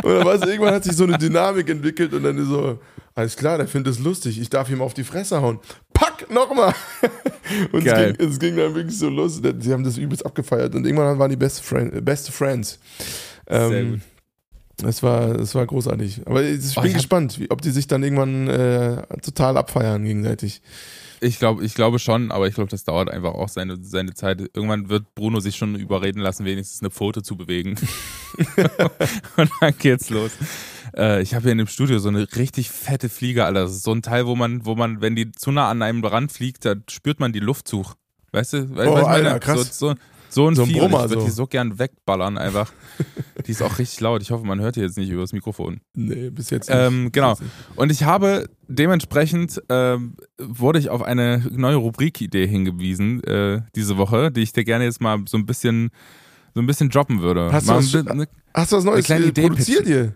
und dann war es, irgendwann hat sich so eine Dynamik entwickelt und dann ist so, alles klar, der findet es lustig, ich darf ihm auf die Fresse hauen. Pack, nochmal! Und es ging, es ging dann wirklich so los. Sie haben das übelst abgefeiert und irgendwann waren die beste, Friend, beste Friends. Sehr Ähm, gut. Das war, das war großartig. Aber ich Oh, bin ich hab- gespannt, wie, ob die sich dann irgendwann äh, total abfeiern gegenseitig. Ich glaube, ich glaube schon, aber ich glaube, das dauert einfach auch seine, seine Zeit. Irgendwann wird Bruno sich schon überreden lassen, wenigstens eine Pfote zu bewegen. und dann geht's los. Äh, ich habe hier in dem Studio so eine richtig fette Fliege, Alter. Das ist so ein Teil, wo man, wo man, wenn die zu nah an einem ranfliegt, da spürt man die Luftzug. Weißt du? Weißt, Oh, weißt Alter, meine? krass. So, so, so ein, So ein Vieh. Brummer ich würde so. die so gern wegballern einfach. die ist auch richtig laut. Ich hoffe, man hört die jetzt nicht übers Mikrofon. Nee, bis jetzt nicht. Ähm, genau. Und ich habe dementsprechend ähm, wurde ich auf eine neue Rubrikidee hingewiesen äh, diese Woche, die ich dir gerne jetzt mal so ein bisschen so ein bisschen droppen würde. Hast du Mal was- ein bi- ne- Hast du was Neues kleine äh, Idee produziert hier?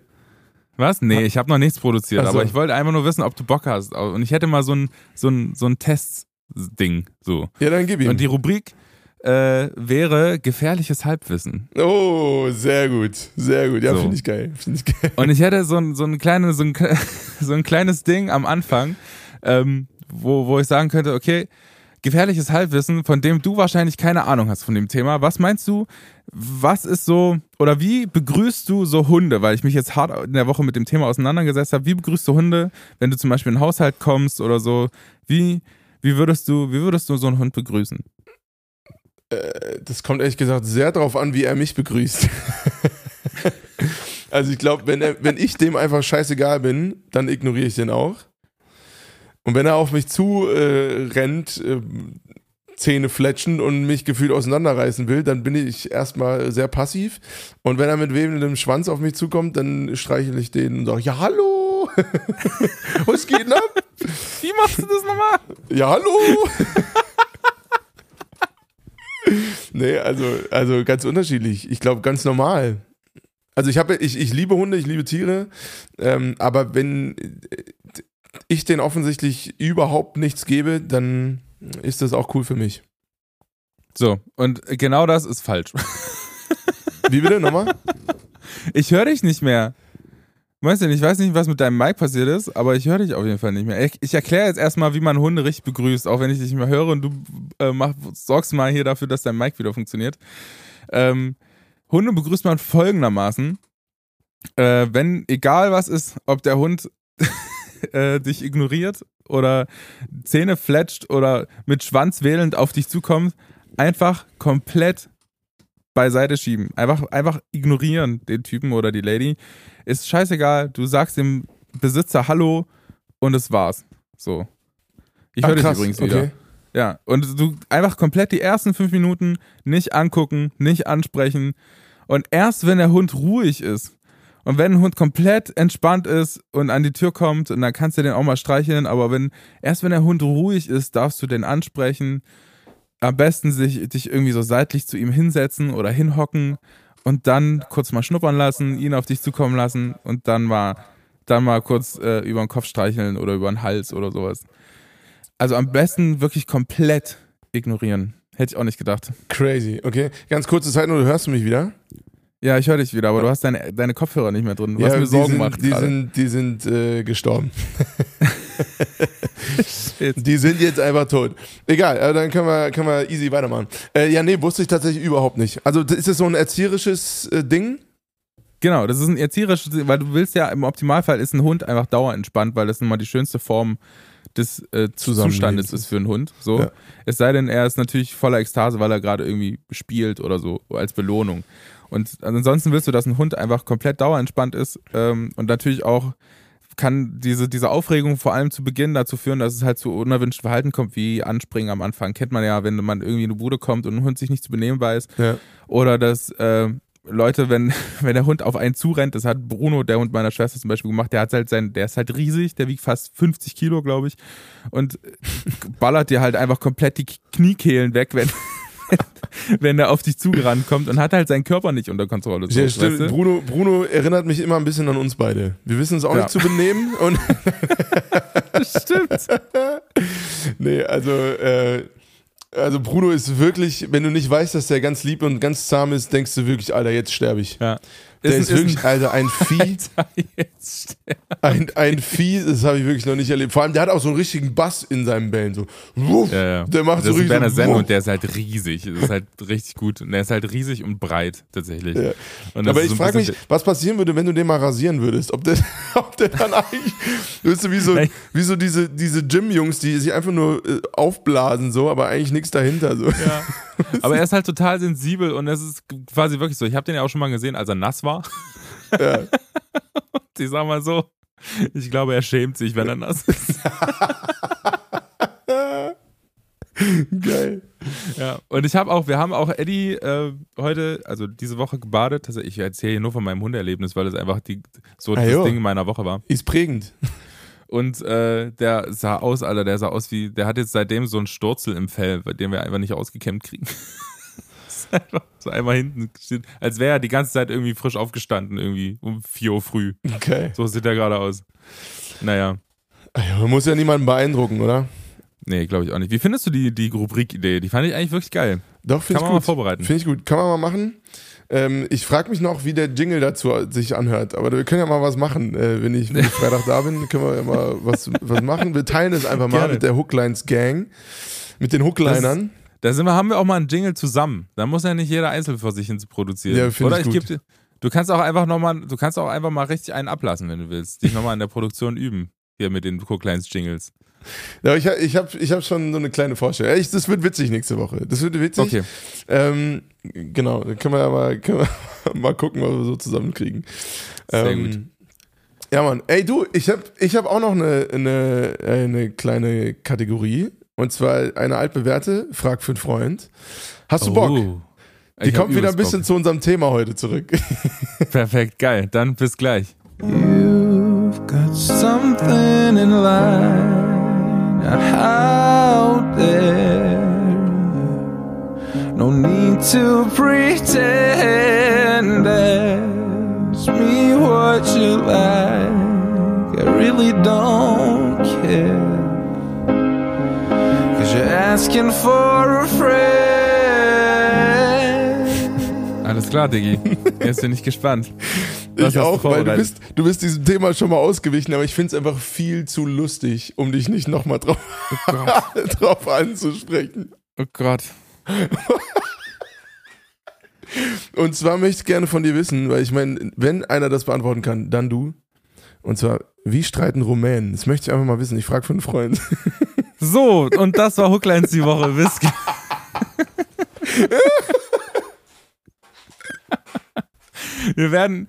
was? Nee, ich habe noch nichts produziert, so. aber ich wollte einfach nur wissen, ob du Bock hast. Und ich hätte mal so ein so ein so ein Testding so. Ja, dann gib ihm. Und die Rubrik äh, wäre gefährliches Halbwissen. Oh, sehr gut, sehr gut. Ja, So. finde ich geil. Finde ich geil. Und ich hätte so ein, so ein, kleine, so ein, so ein kleines Ding am Anfang, ähm, wo, wo ich sagen könnte, okay, gefährliches Halbwissen, von dem du wahrscheinlich keine Ahnung hast von dem Thema. Was meinst du, was ist so, oder wie begrüßt du so Hunde? Weil ich mich jetzt hart in der Woche mit dem Thema auseinandergesetzt habe. Wie begrüßt du Hunde, wenn du zum Beispiel in einen Haushalt kommst oder so? Wie, wie würdest du, wie würdest du so einen Hund begrüßen? Äh, Das kommt ehrlich gesagt sehr darauf an, wie er mich begrüßt. also ich glaube, wenn, er- wenn ich dem einfach scheißegal bin, dann ignoriere ich den auch. Und wenn er auf mich zu äh, rennt, äh, Zähne fletschen und mich gefühlt auseinanderreißen will, dann bin ich erstmal sehr passiv. Und wenn er mit webendem Schwanz auf mich zukommt, dann streichel ich den und sage, ja hallo, was geht denn ab? Wie machst du das nochmal? Ja, hallo! nee, also, also ganz unterschiedlich. Ich glaube, ganz normal. Also ich habe, ich, ich liebe Hunde, ich liebe Tiere, ähm, aber wenn äh, ich denen offensichtlich überhaupt nichts gebe, dann ist das auch cool für mich. So, und genau das ist falsch. Wie bitte nochmal? Ich höre dich nicht mehr. Weißt du, ich weiß nicht, was mit deinem Mic passiert ist, aber ich höre dich auf jeden Fall nicht mehr. Ich, ich erkläre jetzt erstmal, wie man Hunde richtig begrüßt, auch wenn ich dich nicht mehr höre und du äh, mach, sorgst mal hier dafür, dass dein Mic wieder funktioniert. Ähm, Hunde begrüßt man folgendermaßen. Äh, wenn, egal was ist, ob der Hund äh, dich ignoriert oder Zähne fletscht oder mit Schwanz wählend auf dich zukommt, einfach komplett beiseite schieben. Einfach, einfach ignorieren, den Typen oder die Lady. Ist scheißegal, du sagst dem Besitzer Hallo und es war's. So. Ich höre Ach, dich krass, übrigens wieder. okay. Ja, und du einfach komplett die ersten fünf Minuten nicht angucken, nicht ansprechen. Und erst wenn der Hund ruhig ist und wenn ein Hund komplett entspannt ist und an die Tür kommt, und dann kannst du den auch mal streicheln, aber wenn, erst wenn der Hund ruhig ist, darfst du den ansprechen. Am besten sich, dich irgendwie so seitlich zu ihm hinsetzen oder hinhocken und dann kurz mal schnuppern lassen, ihn auf dich zukommen lassen und dann mal, dann mal kurz äh, über den Kopf streicheln oder über den Hals oder sowas. Also am besten wirklich komplett ignorieren. Hätte ich auch nicht gedacht. Crazy, okay. Ganz kurze Zeit nur, du hörst du mich wieder? Ja, ich höre dich wieder, aber du hast deine, deine Kopfhörer nicht mehr drin, was mir die Sorgen sind, macht. Die gerade. sind, die sind äh, gestorben. Die sind jetzt einfach tot. Egal, äh, dann können wir, können wir easy weitermachen. Äh, ja, nee, wusste ich tatsächlich überhaupt nicht. Also ist das so ein erzieherisches äh, Ding? Genau, das ist ein erzieherisches, weil du willst ja, im Optimalfall ist ein Hund einfach dauerentspannt, weil das nun mal die schönste Form des äh, Zustandes ist für einen Hund. So. Ja. Es sei denn, er ist natürlich voller Ekstase, weil er gerade irgendwie spielt oder so, als Belohnung. Und ansonsten willst du, dass ein Hund einfach komplett dauerentspannt ist ähm, und natürlich auch kann diese, diese Aufregung vor allem zu Beginn dazu führen, dass es halt zu unerwünschten Verhalten kommt, wie Anspringen am Anfang. Kennt man ja, wenn man irgendwie in eine Bude kommt und ein Hund sich nicht zu benehmen weiß. Ja. Oder dass äh, Leute, wenn, wenn der Hund auf einen zurennt, das hat Bruno, der Hund meiner Schwester zum Beispiel gemacht, der hat halt sein, der ist halt riesig, der wiegt fast 50 Kilo, glaube ich, und ballert dir halt einfach komplett die Kniekehlen weg, wenn, wenn der auf dich zugerannt kommt und hat halt seinen Körper nicht unter Kontrolle. So, Ja, weißt stimmt. du? Bruno, Bruno erinnert mich immer ein bisschen an uns beide. Wir wissen uns auch Ja. nicht zu benehmen. Und Stimmt. nee, also, äh, also Bruno ist wirklich, wenn du nicht weißt, dass der ganz lieb und ganz zahm ist, denkst du wirklich, Alter, jetzt sterbe ich. Ja. Der ein- ist, wirklich, Alter, ein Vieh. Ein, ein Vieh, das habe ich wirklich noch nicht erlebt. Vor allem, der hat auch so einen richtigen Bass in seinem Bällen. So. Wuff. Ja, ja. Der macht das so ist Werner richtig Senn so. und der ist halt riesig. Das ist halt richtig gut. Und der ist halt riesig und breit, tatsächlich. Ja. Das Aber ist ich so frage mich, was passieren würde, wenn du den mal rasieren würdest. Ob der, ob der dann eigentlich, weißt du, wie so, Nein. wie so diese, diese Gym-Jungs, die sich einfach nur äh, aufblasen, so, aber eigentlich nichts dahinter. So. Ja. Aber er ist halt total sensibel und es ist quasi wirklich so. Ich habe den ja auch schon mal gesehen, als er nass war. Ja. Ich sag mal so, ich glaube, er schämt sich, wenn er nass ist. Geil. Ja. Und ich habe auch, wir haben auch Eddie äh, heute, also diese Woche gebadet. Also ich erzähle hier nur von meinem Hundeerlebnis, weil es einfach die, so Ah, das jo. Ding in meiner Woche war. Ist prägend. Und äh, der sah aus, Alter, der sah aus wie, der hat jetzt seitdem so einen Sturzel im Fell, bei dem wir einfach nicht ausgekämmt kriegen. Einfach so einmal hinten steht, als wäre er die ganze Zeit irgendwie frisch aufgestanden, irgendwie um 4 Uhr früh. Okay. So sieht er gerade aus. Naja, ja, Man muss ja niemanden beeindrucken, oder? nee, glaube ich auch nicht. Wie findest du die, die Rubrik-Idee? Die fand ich eigentlich wirklich geil. Doch, finde ich Kann man mal gut. vorbereiten. Finde ich gut. Kann man mal machen. Ähm, ich frage mich noch, wie der Jingle dazu sich anhört. Aber wir können ja mal was machen. Äh, wenn, ich, wenn ich Freitag da bin, können wir ja mal was, was machen. Wir teilen es einfach mal Gerne. mit der Hooklines Gang. Mit den Hooklinern. Da sind wir, haben wir auch mal einen Jingle zusammen. Da muss ja nicht jeder einzeln vor sich hin produzieren. Ja, find Oder ich ich, gut. Du kannst auch einfach noch mal, du kannst auch einfach mal richtig einen ablassen, wenn du willst. Dich nochmal in der Produktion üben. Hier mit den Cooklines Jingles. Ja, ich, ich habe ich hab schon so eine kleine Vorstellung. Ich, das wird witzig nächste Woche. Das wird witzig. Okay. Ähm, genau, dann können wir ja mal, können wir mal gucken, was wir so zusammenkriegen. Sehr ähm, gut. Ja, Mann. Ey, du, ich habe ich hab auch noch eine, eine, eine kleine Kategorie. Und zwar eine altbewährte, Frag für einen Freund. Hast du Bock? Oh. Die Ich kommt wieder ein bisschen zu unserem Thema heute zurück. Bock. Perfekt, geil. Dann bis gleich. You've got something in line Diggi. Jetzt bin ich gespannt. Was ich hast du auch, weil du bist, du bist diesem Thema schon mal ausgewichen, aber ich finde es einfach viel zu lustig, um dich nicht nochmal drauf, drauf anzusprechen. Oh Gott. Und zwar möchte ich gerne von dir wissen, weil ich meine, wenn einer das beantworten kann, dann du. Und zwar, wie streiten Rumänen? Das möchte ich einfach mal wissen. Ich frage für einen Freund. So, und das war Hooklines die Woche. Bis gleich. Wir werden,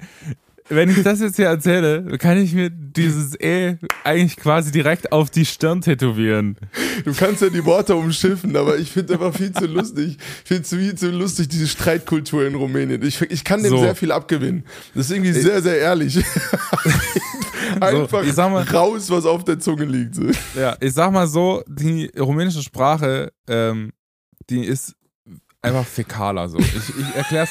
wenn ich das jetzt hier erzähle, kann ich mir dieses E eigentlich quasi direkt auf die Stirn tätowieren. Du kannst ja die Worte umschiffen, aber ich finde einfach viel zu lustig. Ich finde es viel zu lustig, diese Streitkultur in Rumänien. Ich, ich kann dem So. sehr viel abgewinnen. Das ist irgendwie sehr, sehr ehrlich. Einfach sag mal- raus, was auf der Zunge liegt. So. Ja, ich sag mal so, die rumänische Sprache, ähm, die ist einfach fäkaler so. Ich, ich erklär's,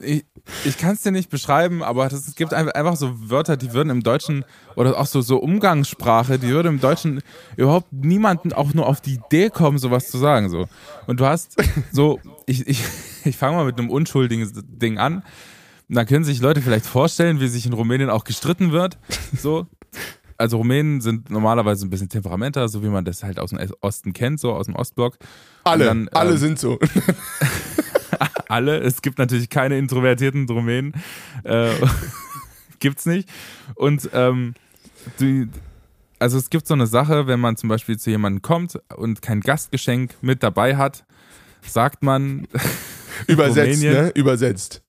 ich, ich kann es dir nicht beschreiben, aber das, es gibt einfach, so Wörter, die würden im Deutschen, oder auch so, so Umgangssprache, die würde im Deutschen überhaupt niemanden auch nur auf die Idee kommen, sowas zu sagen. So. Und du hast so, ich, ich, ich fange mal mit einem unschuldigen Ding an. Und dann können sich Leute vielleicht vorstellen, wie sich in Rumänien auch gestritten wird. So. Also Rumänen sind normalerweise ein bisschen temperamenter, so wie man das halt aus dem Osten kennt, so aus dem Ostblock. Alle, dann, alle ähm, sind so. Alle. Es gibt natürlich keine introvertierten Rumänen. Äh, gibt's nicht. Und ähm, die, also es gibt so eine Sache, wenn man zum Beispiel zu jemandem kommt und kein Gastgeschenk mit dabei hat, sagt man, Übersetzt, Rumänien. ne? Übersetzt.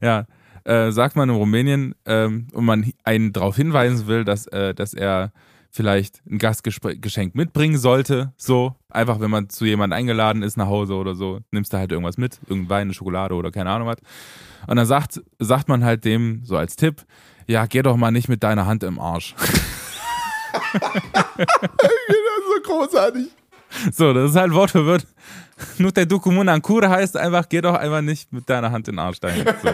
ja, äh, sagt man in Rumänien ähm, und man einen darauf hinweisen will, dass, äh, dass er vielleicht ein Gastgeschenk mitbringen sollte. So, einfach wenn man zu jemandem eingeladen ist nach Hause oder so, nimmst du halt irgendwas mit, irgendein Wein, eine Schokolade oder keine Ahnung was. Und dann sagt, sagt man halt dem so als Tipp, ja, geh doch mal nicht mit deiner Hand im Arsch. Das ist so großartig. So, das ist halt Wort für Wort. Nur der Dukumun Kure heißt einfach, geh doch einfach nicht mit deiner Hand in den Arsch dahin. So.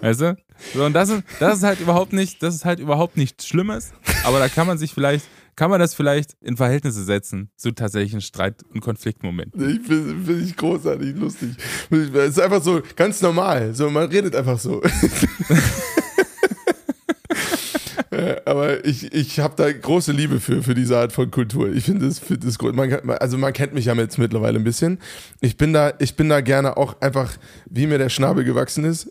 Weißt du? So, und das ist, das ist halt überhaupt nicht, das ist halt überhaupt nichts Schlimmes, aber da kann man sich vielleicht, kann man das vielleicht in Verhältnisse setzen zu tatsächlichen Streit- und Konfliktmomenten. Ich finde find ich großartig, lustig. Es ist einfach so ganz normal. So, man redet einfach so. Äh, Aber ich, ich habe da große Liebe für, für diese Art von Kultur. Ich finde das, find gut. Man, also man kennt mich ja jetzt mittlerweile ein bisschen. Ich bin da, ich bin da gerne auch einfach, wie mir der Schnabel gewachsen ist.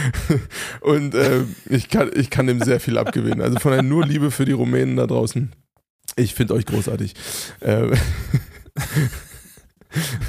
Und äh, ich, kann, ich kann dem sehr viel abgewinnen. Also von daher nur Liebe für die Rumänen da draußen. Ich finde euch großartig. Äh,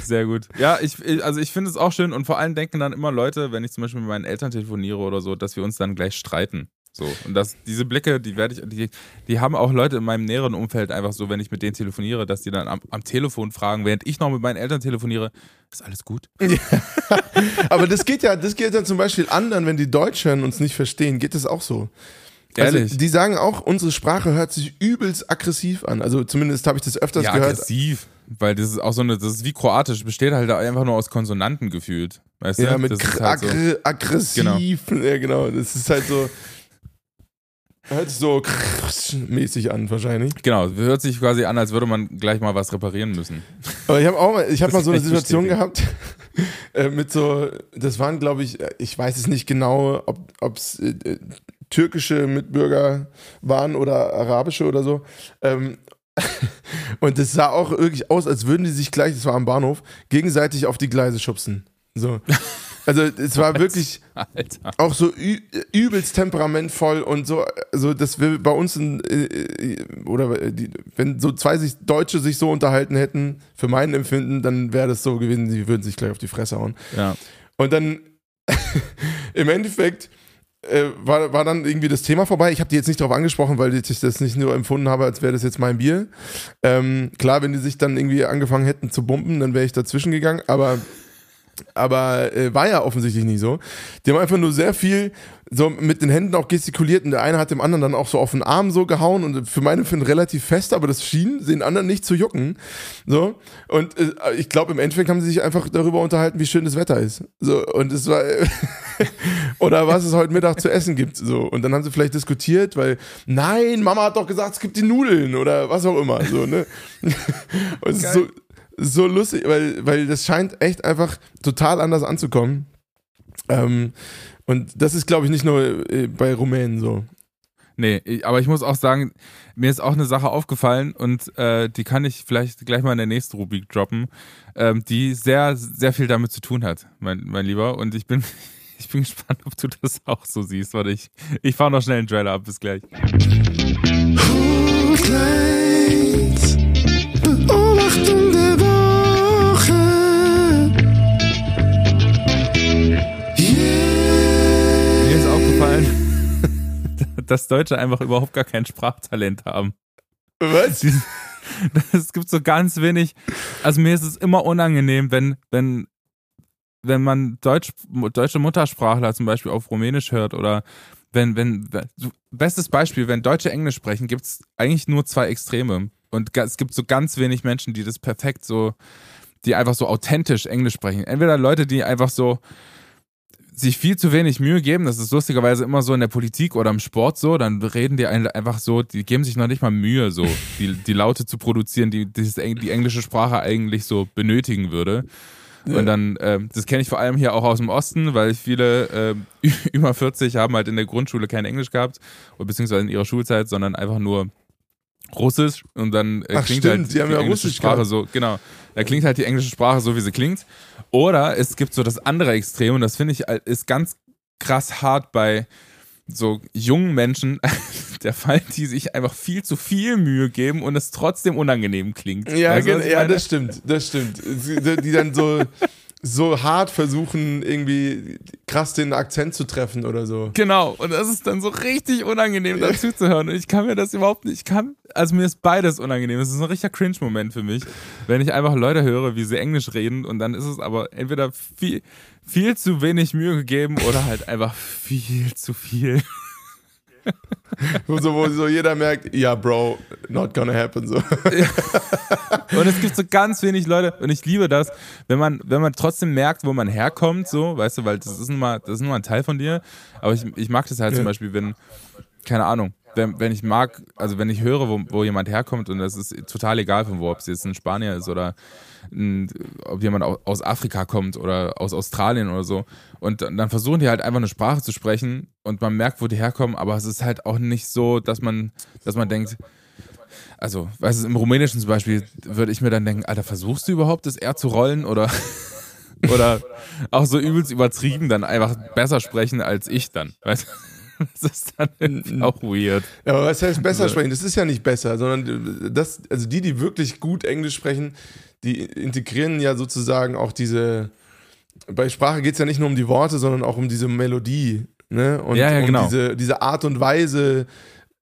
Sehr gut. Ja, ich- also ich finde es auch schön und vor allem denken dann immer Leute, wenn ich zum Beispiel mit meinen Eltern telefoniere oder so, dass wir uns dann gleich streiten. So. Und das, diese Blicke, die werde ich, die, die haben auch Leute in meinem näheren Umfeld einfach so, wenn ich mit denen telefoniere, dass die dann am, am Telefon fragen, während ich noch mit meinen Eltern telefoniere, ist alles gut? Aber das geht ja, das geht ja zum Beispiel anderen, wenn die Deutschen uns nicht verstehen, geht das auch so. Also, Ehrlich? die sagen auch, unsere Sprache hört sich übelst aggressiv an. Also zumindest habe ich das öfters ja, gehört. aggressiv. Weil das ist auch so eine, das ist wie Kroatisch, besteht halt einfach nur aus Konsonanten gefühlt. Weißt Ja, du? mit das halt so. aggr aggressiv. Ja, genau. Das ist halt so. Hört sich so mäßig an, wahrscheinlich. Genau, hört sich quasi an, als würde man gleich mal was reparieren müssen. Aber ich habe auch mal, ich habe mal so eine Situation gehabt äh, mit so, das waren glaube ich, ich weiß es nicht genau, ob es äh, türkische Mitbürger waren oder arabische oder so. Ähm, und es sah auch wirklich aus, als würden die sich gleich, das war am Bahnhof, gegenseitig auf die Gleise schubsen. So. Also es war wirklich Alter. auch so übelst temperamentvoll und so, also dass wir bei uns in, äh, äh, oder äh, die, wenn so zwei sich Deutsche sich so unterhalten hätten, für mein Empfinden, dann wäre das so gewesen, sie würden sich gleich auf die Fresse hauen. Ja. Und dann im Endeffekt äh, war, war dann irgendwie das Thema vorbei. Ich habe die jetzt nicht darauf angesprochen, weil ich das nicht nur empfunden habe, als wäre das jetzt mein Bier. Ähm, klar, wenn die sich dann irgendwie angefangen hätten zu bumpen, dann wäre ich dazwischen gegangen, aber aber äh, war ja offensichtlich nicht so. Die haben einfach nur sehr viel so mit den Händen auch gestikuliert und der eine hat dem anderen dann auch so auf den Arm so gehauen und für meine Empfinden relativ fest, aber das schien den anderen nicht zu jucken. So und äh, ich glaube im Endeffekt haben sie sich einfach darüber unterhalten, wie schön das Wetter ist. So und es war oder was es heute Mittag zu essen gibt. So und dann haben sie vielleicht diskutiert, weil nein, Mama hat doch gesagt, es gibt die Nudeln oder was auch immer. So ne. und es ist so so lustig, weil, weil das scheint echt einfach total anders anzukommen. Ähm, und das ist, glaube ich, nicht nur äh, bei Rumänen so. Nee, aber ich muss auch sagen, mir ist auch eine Sache aufgefallen und äh, die kann ich vielleicht gleich mal in der nächsten Rubrik droppen, ähm, die sehr, sehr viel damit zu tun hat, mein, mein Lieber. Und ich bin, ich bin gespannt, ob du das auch so siehst. Warte, ich, ich fahre noch schnell einen Trailer ab. Bis gleich. Beobachtung der Woche. Yeah. Mir ist aufgefallen, dass Deutsche einfach überhaupt gar kein Sprachtalent haben. Was? Es gibt so ganz wenig. Also mir ist es immer unangenehm, wenn, wenn, wenn man Deutsch, deutsche Muttersprachler zum Beispiel auf Rumänisch hört oder wenn, wenn, bestes Beispiel, wenn Deutsche Englisch sprechen, gibt es eigentlich nur zwei Extreme. Und es gibt so ganz wenig Menschen, die das perfekt so, die einfach so authentisch Englisch sprechen. Entweder Leute, die einfach so sich viel zu wenig Mühe geben, das ist lustigerweise immer so in der Politik oder im Sport so, dann reden die ein- einfach so, die geben sich noch nicht mal Mühe, so die, die Laute zu produzieren, die die englische Sprache eigentlich so benötigen würde. Und dann, ähm, das kenne ich vor allem hier auch aus dem Osten, weil viele ähm, über 40 haben halt in der Grundschule kein Englisch gehabt, oder beziehungsweise in ihrer Schulzeit, sondern einfach nur Russisch und dann äh, Ach, klingt stimmt, halt die haben ja englische Russisch Sprache gehabt. so, genau. Da klingt halt die englische Sprache so, wie sie klingt. Oder es gibt so das andere Extrem und das finde ich ist ganz krass hart bei so jungen Menschen, der Fall, die sich einfach viel zu viel Mühe geben und es trotzdem unangenehm klingt. Ja, Weißt du, ja das stimmt, das stimmt. Die die dann so, so hart versuchen, irgendwie krass den Akzent zu treffen oder so. Genau, und das ist dann so richtig unangenehm dazu zu hören. Und ich kann mir das überhaupt nicht, ich kann, also mir ist beides unangenehm. Es ist ein richtiger Cringe-Moment für mich, wenn ich einfach Leute höre, wie sie Englisch reden und dann ist es aber entweder viel, viel zu wenig Mühe gegeben oder halt einfach viel zu viel. Wo so, wo so jeder merkt, ja, Bro, not gonna happen. So. Und es gibt so ganz wenig Leute, und ich liebe das, wenn man, wenn man trotzdem merkt, wo man herkommt, so, weißt du, weil das ist nun mal, das ist nun mal ein Teil von dir. Aber ich, ich mag das halt zum Ja. Beispiel, wenn, keine Ahnung, wenn, wenn ich mag, also wenn ich höre, wo, wo jemand herkommt, und das ist total egal von wo, ob es jetzt ein Spanier ist oder ob jemand au- aus Afrika kommt oder aus Australien oder so. Und dann dann versuchen die halt einfach eine Sprache zu sprechen und man merkt, wo die herkommen, aber es ist halt auch nicht so, dass man, dass man denkt, also, weißt du, im Rumänischen zum Beispiel würde ich mir dann denken, Alter, versuchst du überhaupt das R zu rollen oder, oder auch so übelst übertrieben dann einfach besser sprechen als ich dann, weißt du? Das ist dann auch weird. Ja, aber was heißt besser Also- sprechen? Das ist ja nicht besser, sondern das, also die, die wirklich gut Englisch sprechen, die integrieren ja sozusagen auch diese. Bei Sprache geht es ja nicht nur um die Worte, sondern auch um diese Melodie. Ne? Und Ja, ja, um genau. diese, diese Art und Weise,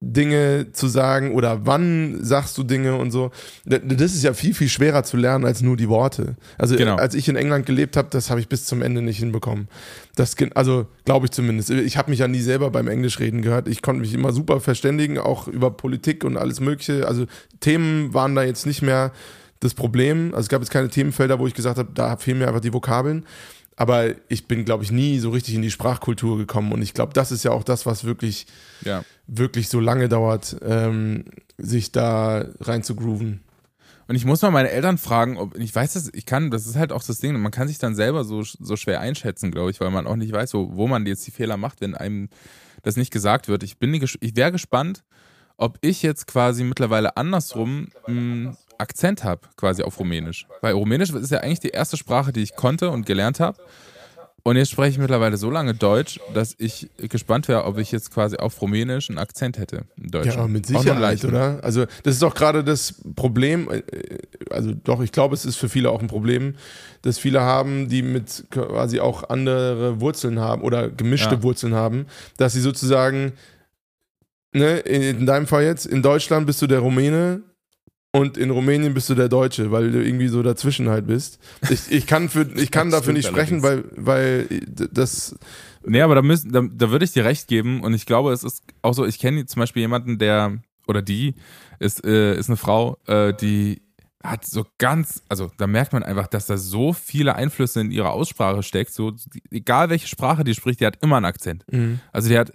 Dinge zu sagen oder wann sagst du Dinge und so. Das ist ja viel, viel schwerer zu lernen als nur die Worte. Also Genau. als ich in England gelebt habe, das habe ich bis zum Ende nicht hinbekommen. Das, also glaube ich zumindest. Ich habe mich ja nie selber beim Englischreden gehört. Ich konnte mich immer super verständigen, auch über Politik und alles Mögliche. Also Themen waren da jetzt nicht mehr das Problem. Also es gab jetzt keine Themenfelder, wo ich gesagt habe, da fehlen mir einfach die Vokabeln. Aber ich bin, glaube ich, nie so richtig in die Sprachkultur gekommen. Und ich glaube, das ist ja auch das, was wirklich, Ja. wirklich so lange dauert, ähm, sich da rein zu grooven. Und ich muss mal meine Eltern fragen, ob ich weiß das, ich kann, das ist halt auch das Ding, man kann sich dann selber so, so schwer einschätzen, glaube ich, weil man auch nicht weiß, wo, wo man jetzt die Fehler macht, wenn einem das nicht gesagt wird. Ich bin, ich wäre gespannt, ob ich jetzt quasi mittlerweile andersrum einen Akzent habe, quasi auf Rumänisch. Weil Rumänisch ist ja eigentlich die erste Sprache, die ich konnte und gelernt habe. Und jetzt spreche ich mittlerweile so lange Deutsch, dass ich gespannt wäre, ob ich jetzt quasi auf Rumänisch einen Akzent hätte. Im Deutschen. Ja, mit Sicherheit, oder? Also, das ist auch gerade das Problem, äh, also doch, ich glaube, es ist für viele auch ein Problem, dass viele haben, die mit quasi auch andere Wurzeln haben oder gemischte Ja. Wurzeln haben, dass sie sozusagen, ne, in, in deinem Fall jetzt, in Deutschland bist du der Rumäne und in Rumänien bist du der Deutsche, weil du irgendwie so dazwischen halt bist. Ich, ich kann, für, ich kann dafür nicht sprechen, weil, weil das, Nee, aber da, müssen, da, da würde ich dir recht geben und ich glaube, es ist auch so, ich kenne zum Beispiel jemanden, der, oder die, ist, äh, ist eine Frau, äh, die hat so ganz, also da merkt man einfach, dass da so viele Einflüsse in ihrer Aussprache steckt, so, die, egal welche Sprache die spricht, die hat immer einen Akzent. Also die hat,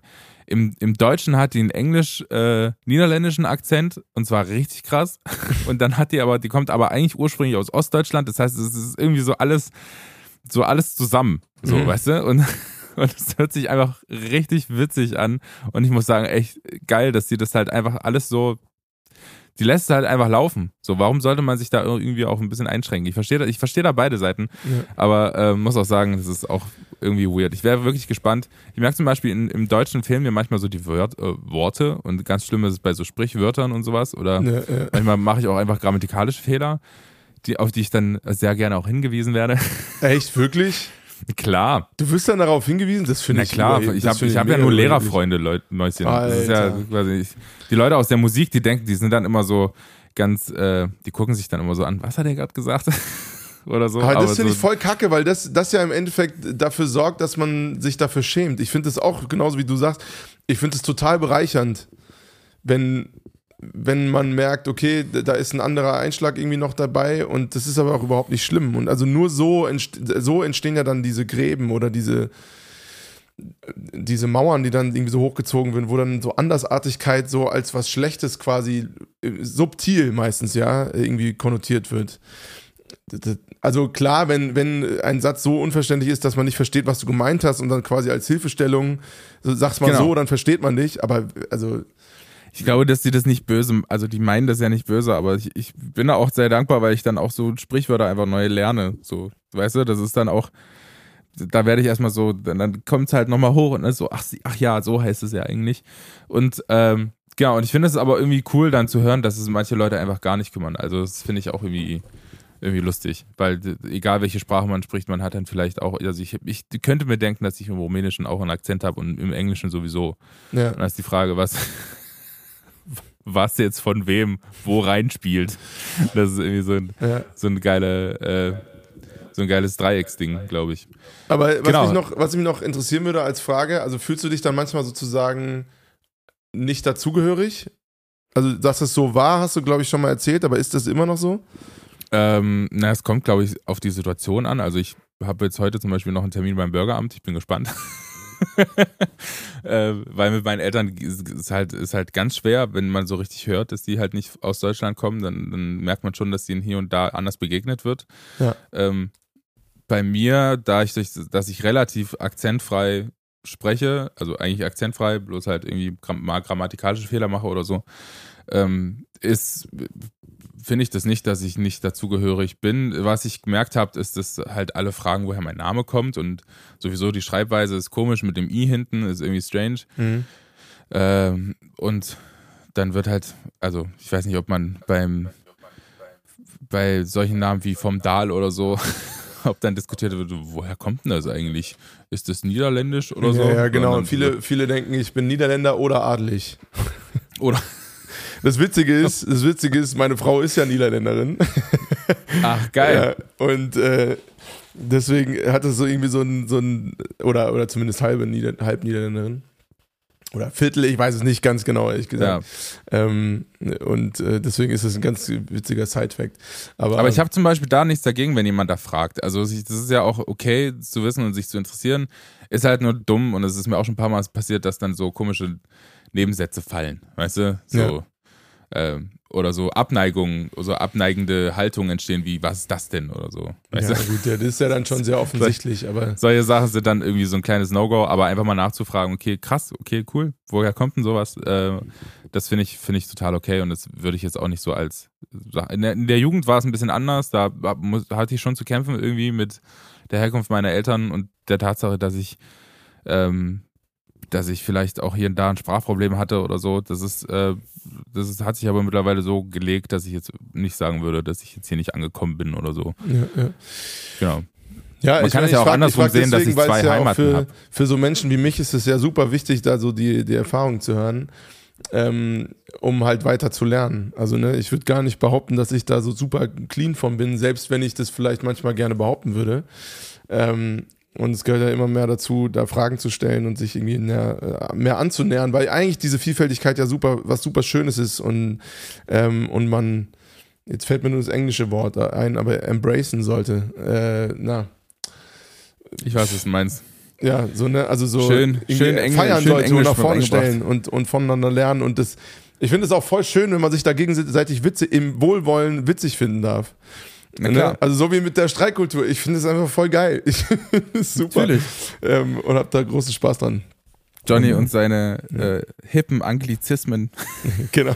im, im Deutschen hat die einen englisch-niederländischen Akzent und zwar richtig krass und dann hat die aber, die kommt aber eigentlich ursprünglich aus Ostdeutschland, das heißt, es ist irgendwie so alles, so alles zusammen, so, Mhm. weißt du, und und es hört sich einfach richtig witzig an. Und ich muss sagen, echt geil, dass sie das halt einfach alles so. Die lässt es halt einfach laufen. So, warum sollte man sich da irgendwie auch ein bisschen einschränken? Ich verstehe da, ich verstehe da beide Seiten, Ja. aber äh, muss auch sagen, das ist auch irgendwie weird. Ich wäre wirklich gespannt. Ich merke zum Beispiel in, im Deutschen fehlen mir manchmal so die Wört, äh, Worte und ganz schlimm ist es bei so Sprichwörtern und sowas. Oder ne, äh, manchmal mache ich auch einfach grammatikalische Fehler, die, auf die ich dann sehr gerne auch hingewiesen werde. echt, wirklich? Klar. Du wirst dann darauf hingewiesen, das finde Na ich. klar, über- ich habe hab ja nur. Lehrerfreunde, Leute, Mäuschen. Ja ich, die Leute aus der Musik, die denken, die sind dann immer so ganz, äh, die gucken sich dann immer so an, was hat er gerade gesagt? Oder so. Aber das finde so, ich voll kacke, weil das, das ja im Endeffekt dafür sorgt, dass man sich dafür schämt. Ich finde das auch, genauso wie du sagst, ich finde es total bereichernd, wenn, wenn man merkt, okay, da ist ein anderer Einschlag irgendwie noch dabei und das ist aber auch überhaupt nicht schlimm. Und also nur so, entst so entstehen ja dann diese Gräben oder diese, diese Mauern, die dann irgendwie so hochgezogen werden, wo dann so Andersartigkeit so als was Schlechtes quasi äh, subtil meistens ja irgendwie konnotiert wird. Also klar, wenn, wenn ein Satz so unverständlich ist, dass man nicht versteht, was du gemeint hast und dann quasi als Hilfestellung so, sagst mal Genau. so, dann versteht man dich, aber also ich glaube, dass sie das nicht böse, also die meinen das ja nicht böse, aber ich, ich bin da auch sehr dankbar, weil ich dann auch so Sprichwörter einfach neu lerne. So, weißt du, das ist dann auch, da werde ich erstmal so, dann, dann kommt es halt nochmal hoch und dann ist so, ach, ach ja, so heißt es ja eigentlich. Und ähm, genau, und ich finde es aber irgendwie cool, dann zu hören, dass es manche Leute einfach gar nicht kümmern. Also das finde ich auch irgendwie irgendwie lustig, weil egal welche Sprache man spricht, man hat dann vielleicht auch, also ich, ich könnte mir denken, dass ich im Rumänischen auch einen Akzent habe und im Englischen sowieso. ja. Und dann ist die Frage, was, was jetzt von wem wo reinspielt. Das ist irgendwie so ein, ja. so ein geile, äh, so ein geiles Dreiecksding, glaube ich. Aber was, Genau. mich noch, was mich noch interessieren würde als Frage, also fühlst du dich dann manchmal sozusagen nicht dazugehörig? Also, dass es so war, hast du, glaube ich, schon mal erzählt, aber ist das immer noch so? Ähm, na, es kommt, glaube ich, auf die Situation an. Also ich habe jetzt heute zum Beispiel noch einen Termin beim Bürgeramt. Ich bin gespannt. äh, weil mit meinen Eltern ist halt, ist halt ganz schwer, wenn man so richtig hört, dass die halt nicht aus Deutschland kommen, dann, dann merkt man schon, dass ihnen hier und da anders begegnet wird. Ja. Ähm, bei mir, da ich, durch- dass ich relativ akzentfrei spreche, also eigentlich akzentfrei, bloß halt irgendwie mal grammatikalische Fehler mache oder so, ähm, ist finde ich das nicht, dass ich nicht dazugehörig bin. Was ich gemerkt habe, ist, dass halt alle fragen, woher mein Name kommt und sowieso die Schreibweise ist komisch mit dem i hinten, ist irgendwie strange. Ähm, und dann wird halt, also ich weiß nicht, ob man beim bei solchen Namen wie vom Dahl oder so, ob dann diskutiert wird, woher kommt denn das eigentlich? Ist das niederländisch oder so? Ja, ja genau. Und viele, viele denken, ich bin Niederländer oder adelig. Oder Das Witzige ist, das Witzige ist, meine Frau ist ja Niederländerin. ach geil. Ja, und äh, deswegen hat es so irgendwie so ein, so ein oder, oder zumindest halbe Nieder, halb Niederländerin. Oder Viertel, ich weiß es nicht ganz genau, ehrlich gesagt. Ähm, und äh, deswegen ist es ein ganz witziger Side-Fact. Aber, Aber ich habe zum Beispiel da nichts dagegen, wenn jemand da fragt. Also das ist ja auch okay zu wissen und sich zu interessieren. Ist halt nur dumm und es ist mir auch schon ein paar Mal passiert, dass dann so komische Nebensätze fallen. Weißt du? So. Ähm, oder so Abneigungen, so abneigende Haltungen entstehen, wie, was ist das denn? Oder so. Weißt ja, du? gut, das ist ja dann schon sehr offensichtlich, aber Solche Sachen sind dann irgendwie so ein kleines No-Go, aber einfach mal nachzufragen, okay, krass, okay, cool, woher kommt denn sowas? Äh, das finde ich, finde ich total okay und das würde ich jetzt auch nicht so als. In der, in der Jugend war es ein bisschen anders, da muss- hatte ich schon zu kämpfen irgendwie mit der Herkunft meiner Eltern und der Tatsache, dass ich, ähm, dass ich vielleicht auch hier und da ein Sprachproblem hatte oder so. Das ist, äh, das ist, hat sich aber mittlerweile so gelegt, dass ich jetzt nicht sagen würde, dass ich jetzt hier nicht angekommen bin oder so. ja, ja. Genau. Ja, Man kann es ja auch frag- andersrum frag sehen, dass ich zwei ja Heimaten für, hab. für so Menschen wie mich ist es ja super wichtig, da so die, die Erfahrung zu hören, ähm, um halt weiter zu lernen. Also ne, ich würde gar nicht behaupten, dass ich da so super clean von bin, selbst wenn ich das vielleicht manchmal gerne behaupten würde. Ähm, und es gehört ja immer mehr dazu, da Fragen zu stellen und sich irgendwie näher, äh, mehr anzunähern, weil eigentlich diese Vielfältigkeit ja super, was super Schönes ist und, ähm, und man, jetzt fällt mir nur das englische Wort ein, aber embracen sollte. Äh, na, Ich weiß, was du meinst. ja, so ne, also so Schön- schön Englisch- feiern schön sollte, so Englisch nach vorne stellen und, und voneinander lernen und das, ich finde es auch voll schön, wenn man sich da gegenseitig Witze im Wohlwollen witzig finden darf. Ne? Also so wie mit der Streikkultur. Ich finde es einfach voll geil. Ich finde es super. Natürlich. Ähm, und habe da großen Spaß dran. Johnny und seine äh, hippen Anglizismen. Genau.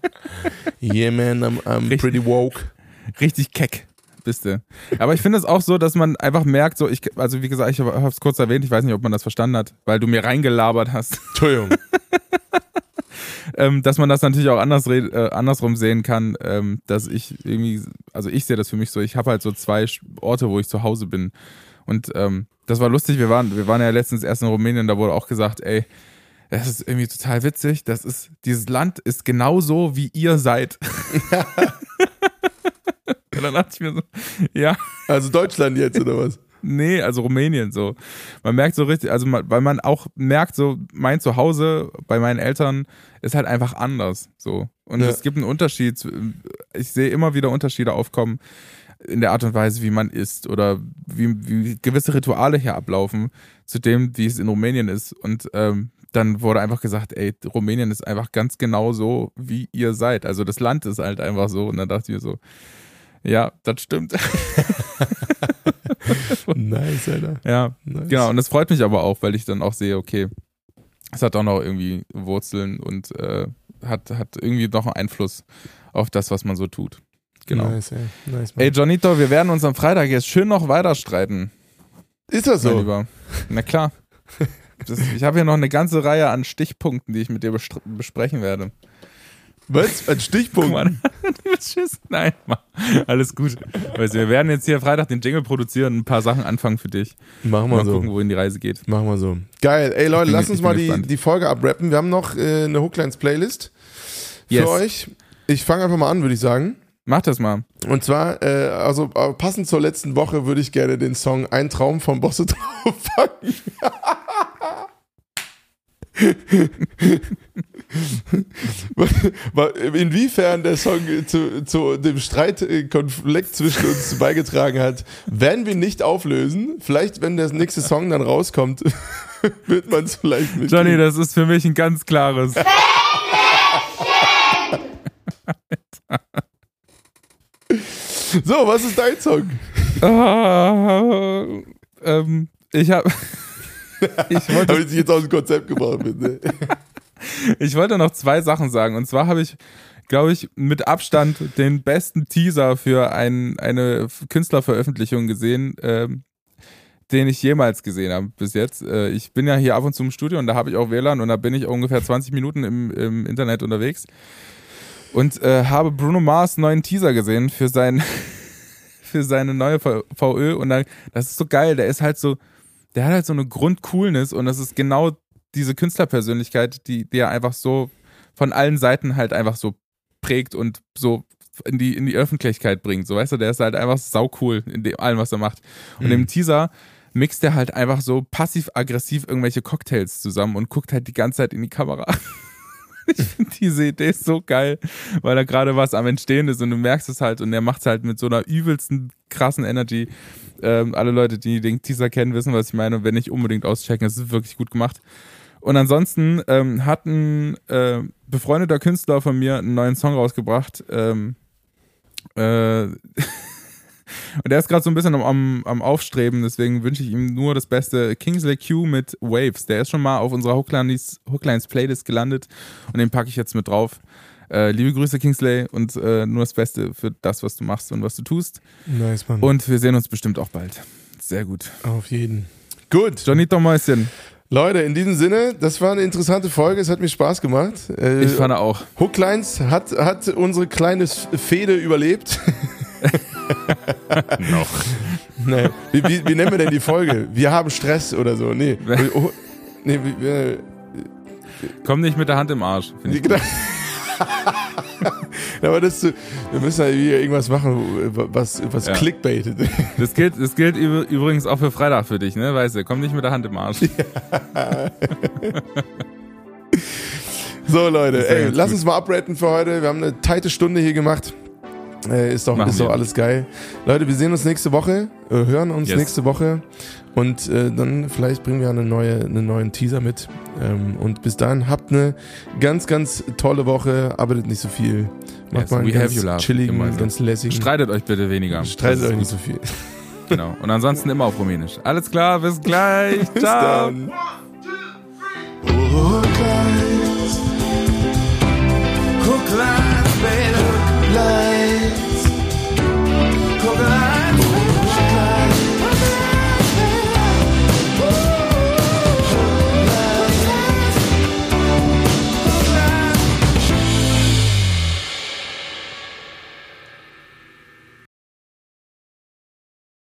yeah, man, I'm, I'm Richtig. pretty woke. Richtig keck bist du. Aber ich finde es auch so, dass man einfach merkt, so ich, also wie gesagt, ich habe es kurz erwähnt, ich weiß nicht, ob man das verstanden hat, weil du mir reingelabert hast, Entschuldigung. Ähm, dass man das natürlich auch anders äh, andersrum sehen kann, ähm, dass ich irgendwie, also ich sehe das für mich so, ich habe halt so zwei Orte, wo ich zu Hause bin. Und ähm, das war lustig, wir waren, wir waren ja letztens erst in Rumänien, da wurde auch gesagt, ey, das ist irgendwie total witzig, das ist, dieses Land ist genauso, wie ihr seid. Und dann dachte ich mir so, ja, Also Deutschland jetzt, oder was? Nee, also Rumänien so. Man merkt so richtig, also man, weil man auch merkt, so mein Zuhause bei meinen Eltern ist halt einfach anders. So. Und Ja. es gibt einen Unterschied. Ich sehe immer wieder Unterschiede aufkommen in der Art und Weise, wie man isst oder wie, wie gewisse Rituale hier ablaufen, zu dem, wie es in Rumänien ist. Und ähm, dann wurde einfach gesagt, ey, Rumänien ist einfach ganz genau so, wie ihr seid. Also das Land ist halt einfach so. Und dann dachte ich mir so, ja, das stimmt. nice, Alter. ja, Nice. Genau, und das freut mich aber auch, weil ich dann auch sehe, okay, es hat auch noch irgendwie Wurzeln und äh, hat, hat irgendwie noch einen Einfluss auf das, was man so tut. Genau. Nice, ey. Nice, Mann. Ey, Johnito, wir werden uns am Freitag jetzt schön noch weiter streiten, ist das so? Lieber. Na klar. Das, ich habe hier noch eine ganze Reihe an Stichpunkten, die ich mit dir besprechen werde. Was? Ein Stichpunkt? Guck mal, Tschüss. Nein, Mann. alles gut. Weißt wir werden jetzt hier Freitag den Jingle produzieren und ein paar Sachen anfangen für dich. Machen wir Mal so. gucken, wohin die Reise geht. Machen wir so. Geil. Ey Leute, bin- lasst uns mal die, gespannt. die Folge abrappen. Wir haben noch äh, eine Hooklines-Playlist für Yes. euch. Ich fange einfach mal an, würde ich sagen. Mach das mal. Und zwar, äh, also äh, passend zur letzten Woche würde ich gerne den Song Ein Traum von Bosse draufpacken. Inwiefern der Song zu, zu dem Streitkonflikt zwischen uns beigetragen hat, werden wir nicht auflösen. Vielleicht, wenn der nächste Song dann rauskommt, wird man es vielleicht mit. Johnny, das ist für mich ein ganz klares. So, was ist dein Song? Ah, ähm, ich habe. ich, wollte, Habe ich dich jetzt aus dem Konzept gebracht, bitte. Ich wollte noch zwei Sachen sagen. Und zwar habe ich, glaube ich, mit Abstand den besten Teaser für ein, eine Künstlerveröffentlichung gesehen, ähm, den ich jemals gesehen habe bis jetzt. Äh, ich bin ja hier ab und zu im Studio und da habe ich auch WLAN und da bin ich ungefähr 20 Minuten im, im Internet unterwegs und äh, habe Bruno Mars neuen Teaser gesehen für sein für seine neue VÖ und dann, das ist so geil, der ist halt so, der hat halt so eine Grundcoolness und das ist genau diese Künstlerpersönlichkeit, die, die er einfach so von allen Seiten halt einfach so prägt und so in die, in die Öffentlichkeit bringt. So, weißt du, der ist halt einfach sau cool in dem, allem, was er macht. Und Mhm. im Teaser mixt er halt einfach so passiv-aggressiv irgendwelche Cocktails zusammen und guckt halt die ganze Zeit in die Kamera. ich finde diese Idee so geil, weil da gerade was am Entstehen ist und du merkst es halt und er macht es halt mit so einer übelsten krassen Energy. Ähm, alle Leute, die den Teaser kennen, wissen, was ich meine und wenn nicht unbedingt auschecken, es ist wirklich gut gemacht. Und ansonsten ähm, hat ein äh, befreundeter Künstler von mir einen neuen Song rausgebracht. Ähm, äh, und der ist gerade so ein bisschen am, am, am Aufstreben, deswegen wünsche ich ihm nur das Beste. Kingsley Q mit Waves. Der ist schon mal auf unserer Hooklines, Hooklines Playlist gelandet und den packe ich jetzt mit drauf. Äh, liebe Grüße, Kingsley, und äh, nur das Beste für das, was du machst und was du tust. Nice, Mann. Und wir sehen uns bestimmt auch bald. Sehr gut. Auf jeden. Gut. Johnito Mäuschen. Leute, in diesem Sinne, das war eine interessante Folge. Es hat mir Spaß gemacht. Äh, Ich fand auch. Hooklines hat, hat unsere kleine Fehde überlebt. Noch. nee. wie, wie, wie nennen wir denn die Folge? Wir haben Stress oder so. Nee. Oh, nee wie, äh, Komm nicht mit der Hand im Arsch. Ja, aber das, wir müssen ja wieder irgendwas machen, was, was Ja. clickbaitet. Das gilt, das gilt üb- übrigens auch für Freitag für dich, ne? Weißt du, komm nicht mit der Hand im Arsch. So, Leute, ja ey, lass gut. uns mal abraten für heute. Wir haben eine tighte Stunde hier gemacht. Äh, ist doch, Machen ist doch wir. alles geil. Leute, wir sehen uns nächste Woche, äh, hören uns Yes. nächste Woche und äh, dann vielleicht bringen wir eine neue, einen neuen Teaser mit. Ähm, und bis dahin habt eine ganz, ganz tolle Woche. Arbeitet nicht so viel. Macht Yes, mal einen we ganz have you, love. chilligen, so. ganz lässigen. Streitet euch bitte weniger. Streitet euch nicht so viel. Genau. Und ansonsten immer auf Rumänisch. Alles klar, bis gleich. Bis Ciao. dann. Hooklines. Hooklines.